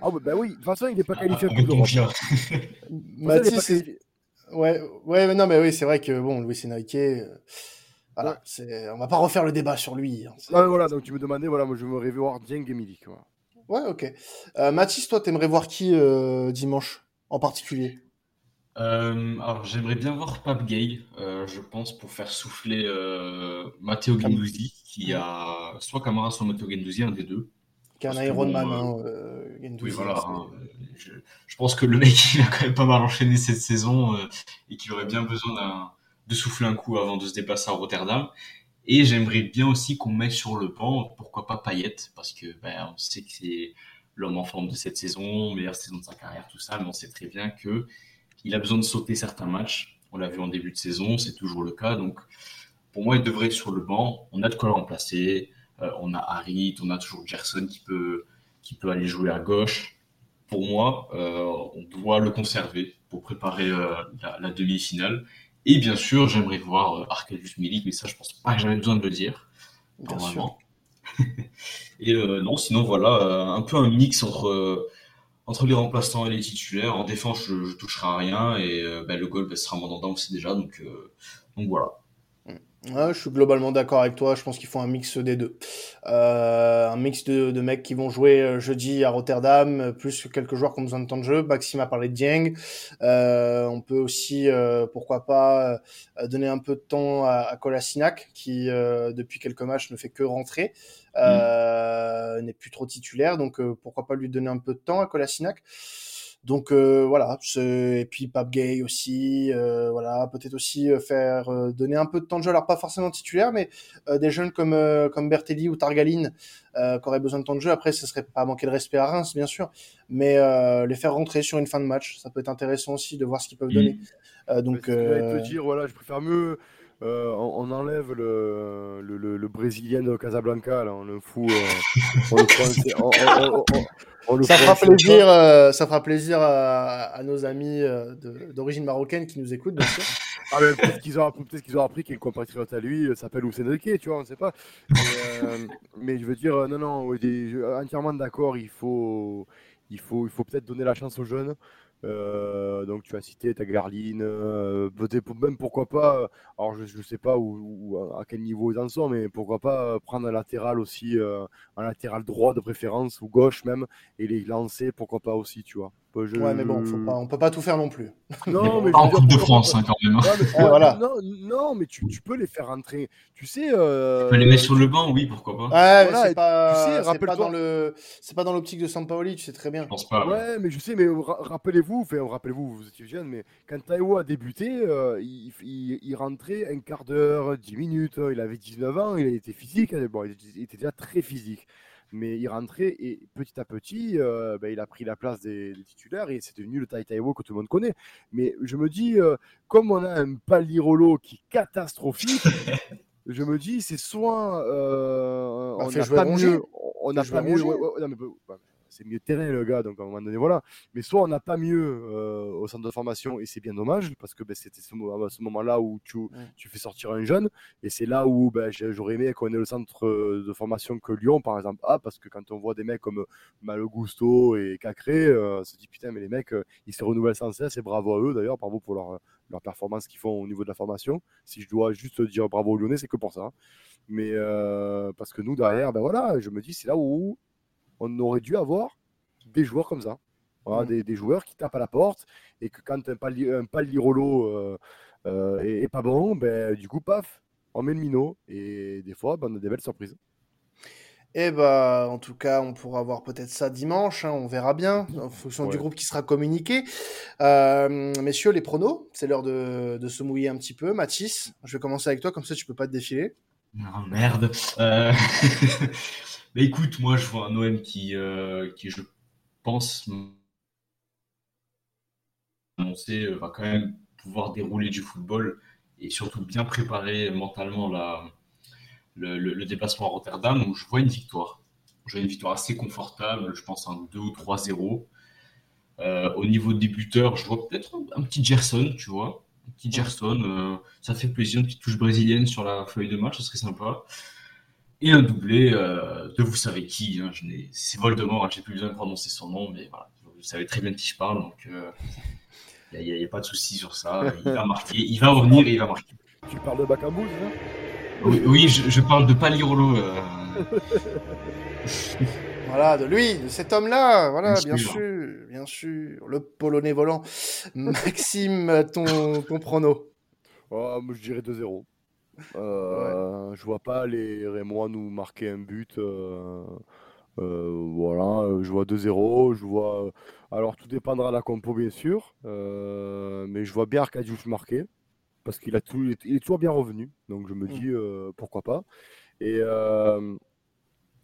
Ah, bah, oui, de toute façon, il n'est pas qualifié ah, pour Mathis, Ouais, ouais, non, mais oui, c'est vrai que bon, Louis Enrique, euh, voilà, c'est, on va pas refaire le débat sur lui. Hein, ah, voilà, donc tu me demandais, voilà, moi je me voir Dieng et Milik. Ouais, ok. Euh, Mathis, toi, t'aimerais voir qui euh, dimanche en particulier? Euh, alors j'aimerais bien voir Pape Gay, euh, je pense, pour faire souffler euh, Matteo Gendouzi, qui a soit Camara, soit Matteo Gendouzi, un des deux. Qui est un Ironman, hein, Oui, voilà. Hein, je, pense que le mec, il a quand même pas mal enchaîné cette saison euh, et qu'il aurait bien besoin de souffler un coup avant de se déplacer à Rotterdam. Et j'aimerais bien aussi qu'on mette sur le banc, pourquoi pas Payet, parce que ben, on sait que c'est l'homme en forme de cette saison, meilleure saison de sa carrière, tout ça, mais on sait très bien que il a besoin de sauter certains matchs. On l'a vu en début de saison, c'est toujours le cas. Donc, pour moi, il devrait être sur le banc. On a de quoi le remplacer. Euh, on a Harit, on a toujours Gerson qui peut, qui peut aller jouer à gauche pour moi, euh, on doit le conserver pour préparer euh, la, demi-finale. Et bien sûr, j'aimerais voir euh, Arkadiusz Milik, mais ça, je pense pas que j'avais besoin de le dire. Normalement. et non, sinon, voilà, un peu un mix entre, entre les remplaçants et les titulaires. En défense, je, je toucherai à rien et ben, le goal ben, sera Mandanda aussi déjà. Donc, donc voilà. Je suis globalement d'accord avec toi. Je pense qu'il faut un mix des deux. Euh, un mix de, de, mecs qui vont jouer euh, jeudi à Rotterdam, plus quelques joueurs qui ont besoin de temps de jeu. Maxime a parlé de Dieng. Euh, on peut aussi, euh, pourquoi pas, euh, donner un peu de temps à, à Kolasinac, qui depuis quelques matchs ne fait que rentrer, mm. n'est plus trop titulaire. Donc pourquoi pas lui donner un peu de temps à Kolasinac. Donc euh, voilà, et puis Pape Gay aussi, euh, voilà, peut-être aussi euh, faire euh, donner un peu de temps de jeu, alors pas forcément titulaire, mais euh, des jeunes comme comme Bertelli ou Targaline qui auraient besoin de temps de jeu. Après, ce serait pas manquer de respect à Reims, bien sûr, mais les faire rentrer sur une fin de match, ça peut être intéressant aussi de voir ce qu'ils peuvent donner. donc, euh... te dire, voilà, je préfère mieux. Euh, on, on, enlève le, le, le, le, Brésilien de Casablanca, là, on le fout. On le ça, fera plaisir, euh, ça fera plaisir à, à nos amis euh, d'origine marocaine qui nous écoutent, bien sûr. ah, peut-être qu'ils ont, peut qu'ils ont appris qu'un compatriote à lui s'appelle Riquet, tu vois, on ne sait pas. Mais, euh, mais, je veux dire, non, non, entièrement d'accord, il faut, il faut, il faut peut-être donner la chance aux jeunes. Euh, donc tu as cité ta Garline, euh, peut-être même pourquoi pas, alors je ne sais pas où, à quel niveau ils en sont, mais pourquoi pas prendre un latéral aussi, euh, un latéral droit de préférence ou gauche même, et les lancer, pourquoi pas aussi, tu vois. Je... Ouais, mais bon, faut pas, on peut pas tout faire non plus. Non, mais pas en Coupe de France, hein, quand même. Non, mais, ouais, voilà. non, non, mais tu, tu, peux les faire rentrer. Tu sais. Euh... Tu peux les mettre sur le banc, oui, pourquoi pas. Ouais, voilà, c'est pas, tu sais, pas dans le, c'est pas dans l'optique de Sampaoli, tu sais très bien. Je pense pas. Ouais, ouais mais je sais, mais rappelez-vous, enfin, rappelez-vous, vous étiez jeune, mais quand Taïwo a débuté, euh, il, il, il, rentrait un quart d'heure, dix minutes. Il avait 19 ans, il était physique. Hein, bon, il était déjà très physique mais il rentrait et petit à petit, euh, ben, il a pris la place des, des titulaires et c'est devenu le Tai Taiwo que tout le monde connaît. Mais je me dis, euh, comme on a un Palirolo qui est catastrophique, je me dis, c'est soit euh, bah, on n'a pas mieux, on n'a pas mieux. Ouais, ouais, non, mais, c'est mieux terrain le gars, donc à un moment donné, voilà. Mais soit on n'a pas mieux euh, au centre de formation, et c'est bien dommage, parce que ben, c'était ce, ce moment-là où tu, ouais. tu, fais sortir un jeune, et c'est là où ben, j'aurais aimé qu'on ait le centre de formation que Lyon, par exemple, a, parce que quand on voit des mecs comme Malogusto et Cacré, euh, on se dit putain, mais les mecs, euh, ils se renouvellent sans cesse, et bravo à eux d'ailleurs, bravo pour leur, leur performance qu'ils font au niveau de la formation. Si je dois juste dire bravo aux Lyonnais, c'est que pour ça. Hein. Mais euh, parce que nous, derrière, ben voilà, je me dis, c'est là où on aurait dû avoir des joueurs comme ça. Voilà, mmh. des, des, joueurs qui tapent à la porte et que quand un, pali, un palirolo euh, euh, est, est, pas bon, ben, du coup, paf, on met le minot et des fois, ben, on a des belles surprises. Et eh bah, en tout cas, on pourra voir peut-être ça dimanche. Hein, on verra bien en fonction ouais. du groupe qui sera communiqué. Euh, messieurs, les pronos, c'est l'heure de, de, se mouiller un petit peu. Mathis, je vais commencer avec toi, comme ça tu peux pas te défiler. Oh, merde. Euh... Mais écoute, moi, je vois un OM qui, euh, qui je pense, annoncer, va quand même pouvoir dérouler du football et surtout bien préparer mentalement la, le, déplacement à Rotterdam. Donc, je vois une victoire. Je vois une victoire assez confortable, je pense un 2 ou 3-0. Euh, au niveau des buteurs, je vois peut-être un, petit Gerson, tu vois. Un petit Gerson, euh, ça fait plaisir, une petite touche brésilienne sur la feuille de match, ça serait sympa et un doublé euh, de vous savez qui. Hein, c'est Voldemort, hein, j'ai plus besoin de prononcer son nom, mais voilà, vous savez très bien de qui je parle, donc il euh, n'y a, a, a, pas de souci sur ça. Il va marquer, il va revenir et il va marquer. Tu parles de Bakambu, hein? Oui, oui je, je, parle de Palirolo. Euh... voilà, de lui, de cet homme-là, voilà, bien, sûr. sûr, bien sûr, le Polonais volant. Maxime, ton, ton prono? Oh, Moi, je dirais 2-0. Euh, ouais. Je vois pas les Rémois nous marquer un but. Euh, euh, voilà, je vois 2-0. Je vois. Alors tout dépendra de la compo bien sûr, mais je vois bien Arcadius marquer parce qu'il a tout, il est toujours bien revenu. Donc je me dis pourquoi pas. Et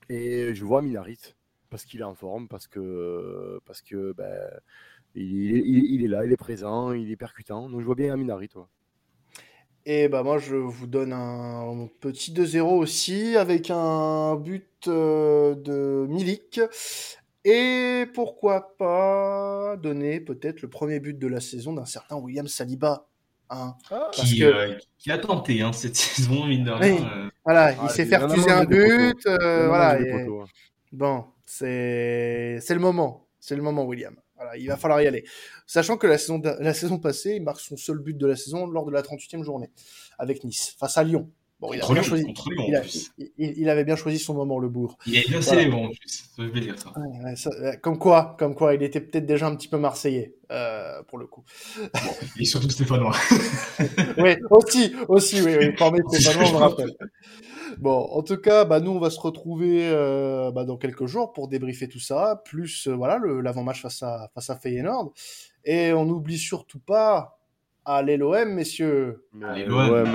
et je vois Minarit parce qu'il est en forme, parce que parce que ben, il, il, il, est là, il est présent, il est percutant. Donc je vois bien Minarit, toi. Et bah moi je vous donne un petit 2-0 aussi avec un but euh, de Milik. Et pourquoi pas donner peut-être le premier but de la saison d'un certain William Saliba. Hein, ah, qui, que... euh, qui, a tenté hein, cette saison, mine de rien. Oui, euh... Voilà, il ah, s'est fait refuser un but. Euh, voilà, et... Bon, c'est le moment. C'est le moment, William. Voilà, il va falloir y aller. Sachant que la saison, de, la saison passée, il marque son seul but de la saison lors de la 38e journée avec Nice, face à Lyon. Bon, il, a bien choisi, il, avait bien choisi son moment, le bourg. Il est bien célébré en plus. Ça ça. comme quoi, comme quoi, il était peut-être déjà un petit peu marseillais, euh, pour le coup. Bon, et surtout stéphanois. oui, aussi, aussi, oui, oui. Formé stéphanois, on me rappelle. Bon, en tout cas, bah, nous, on va se retrouver euh, bah, dans quelques jours pour débriefer tout ça, plus euh, voilà l'avant-match face à, face à Feyenoord. Et on n'oublie surtout pas, allez l'OM, messieurs. Allez l'OM.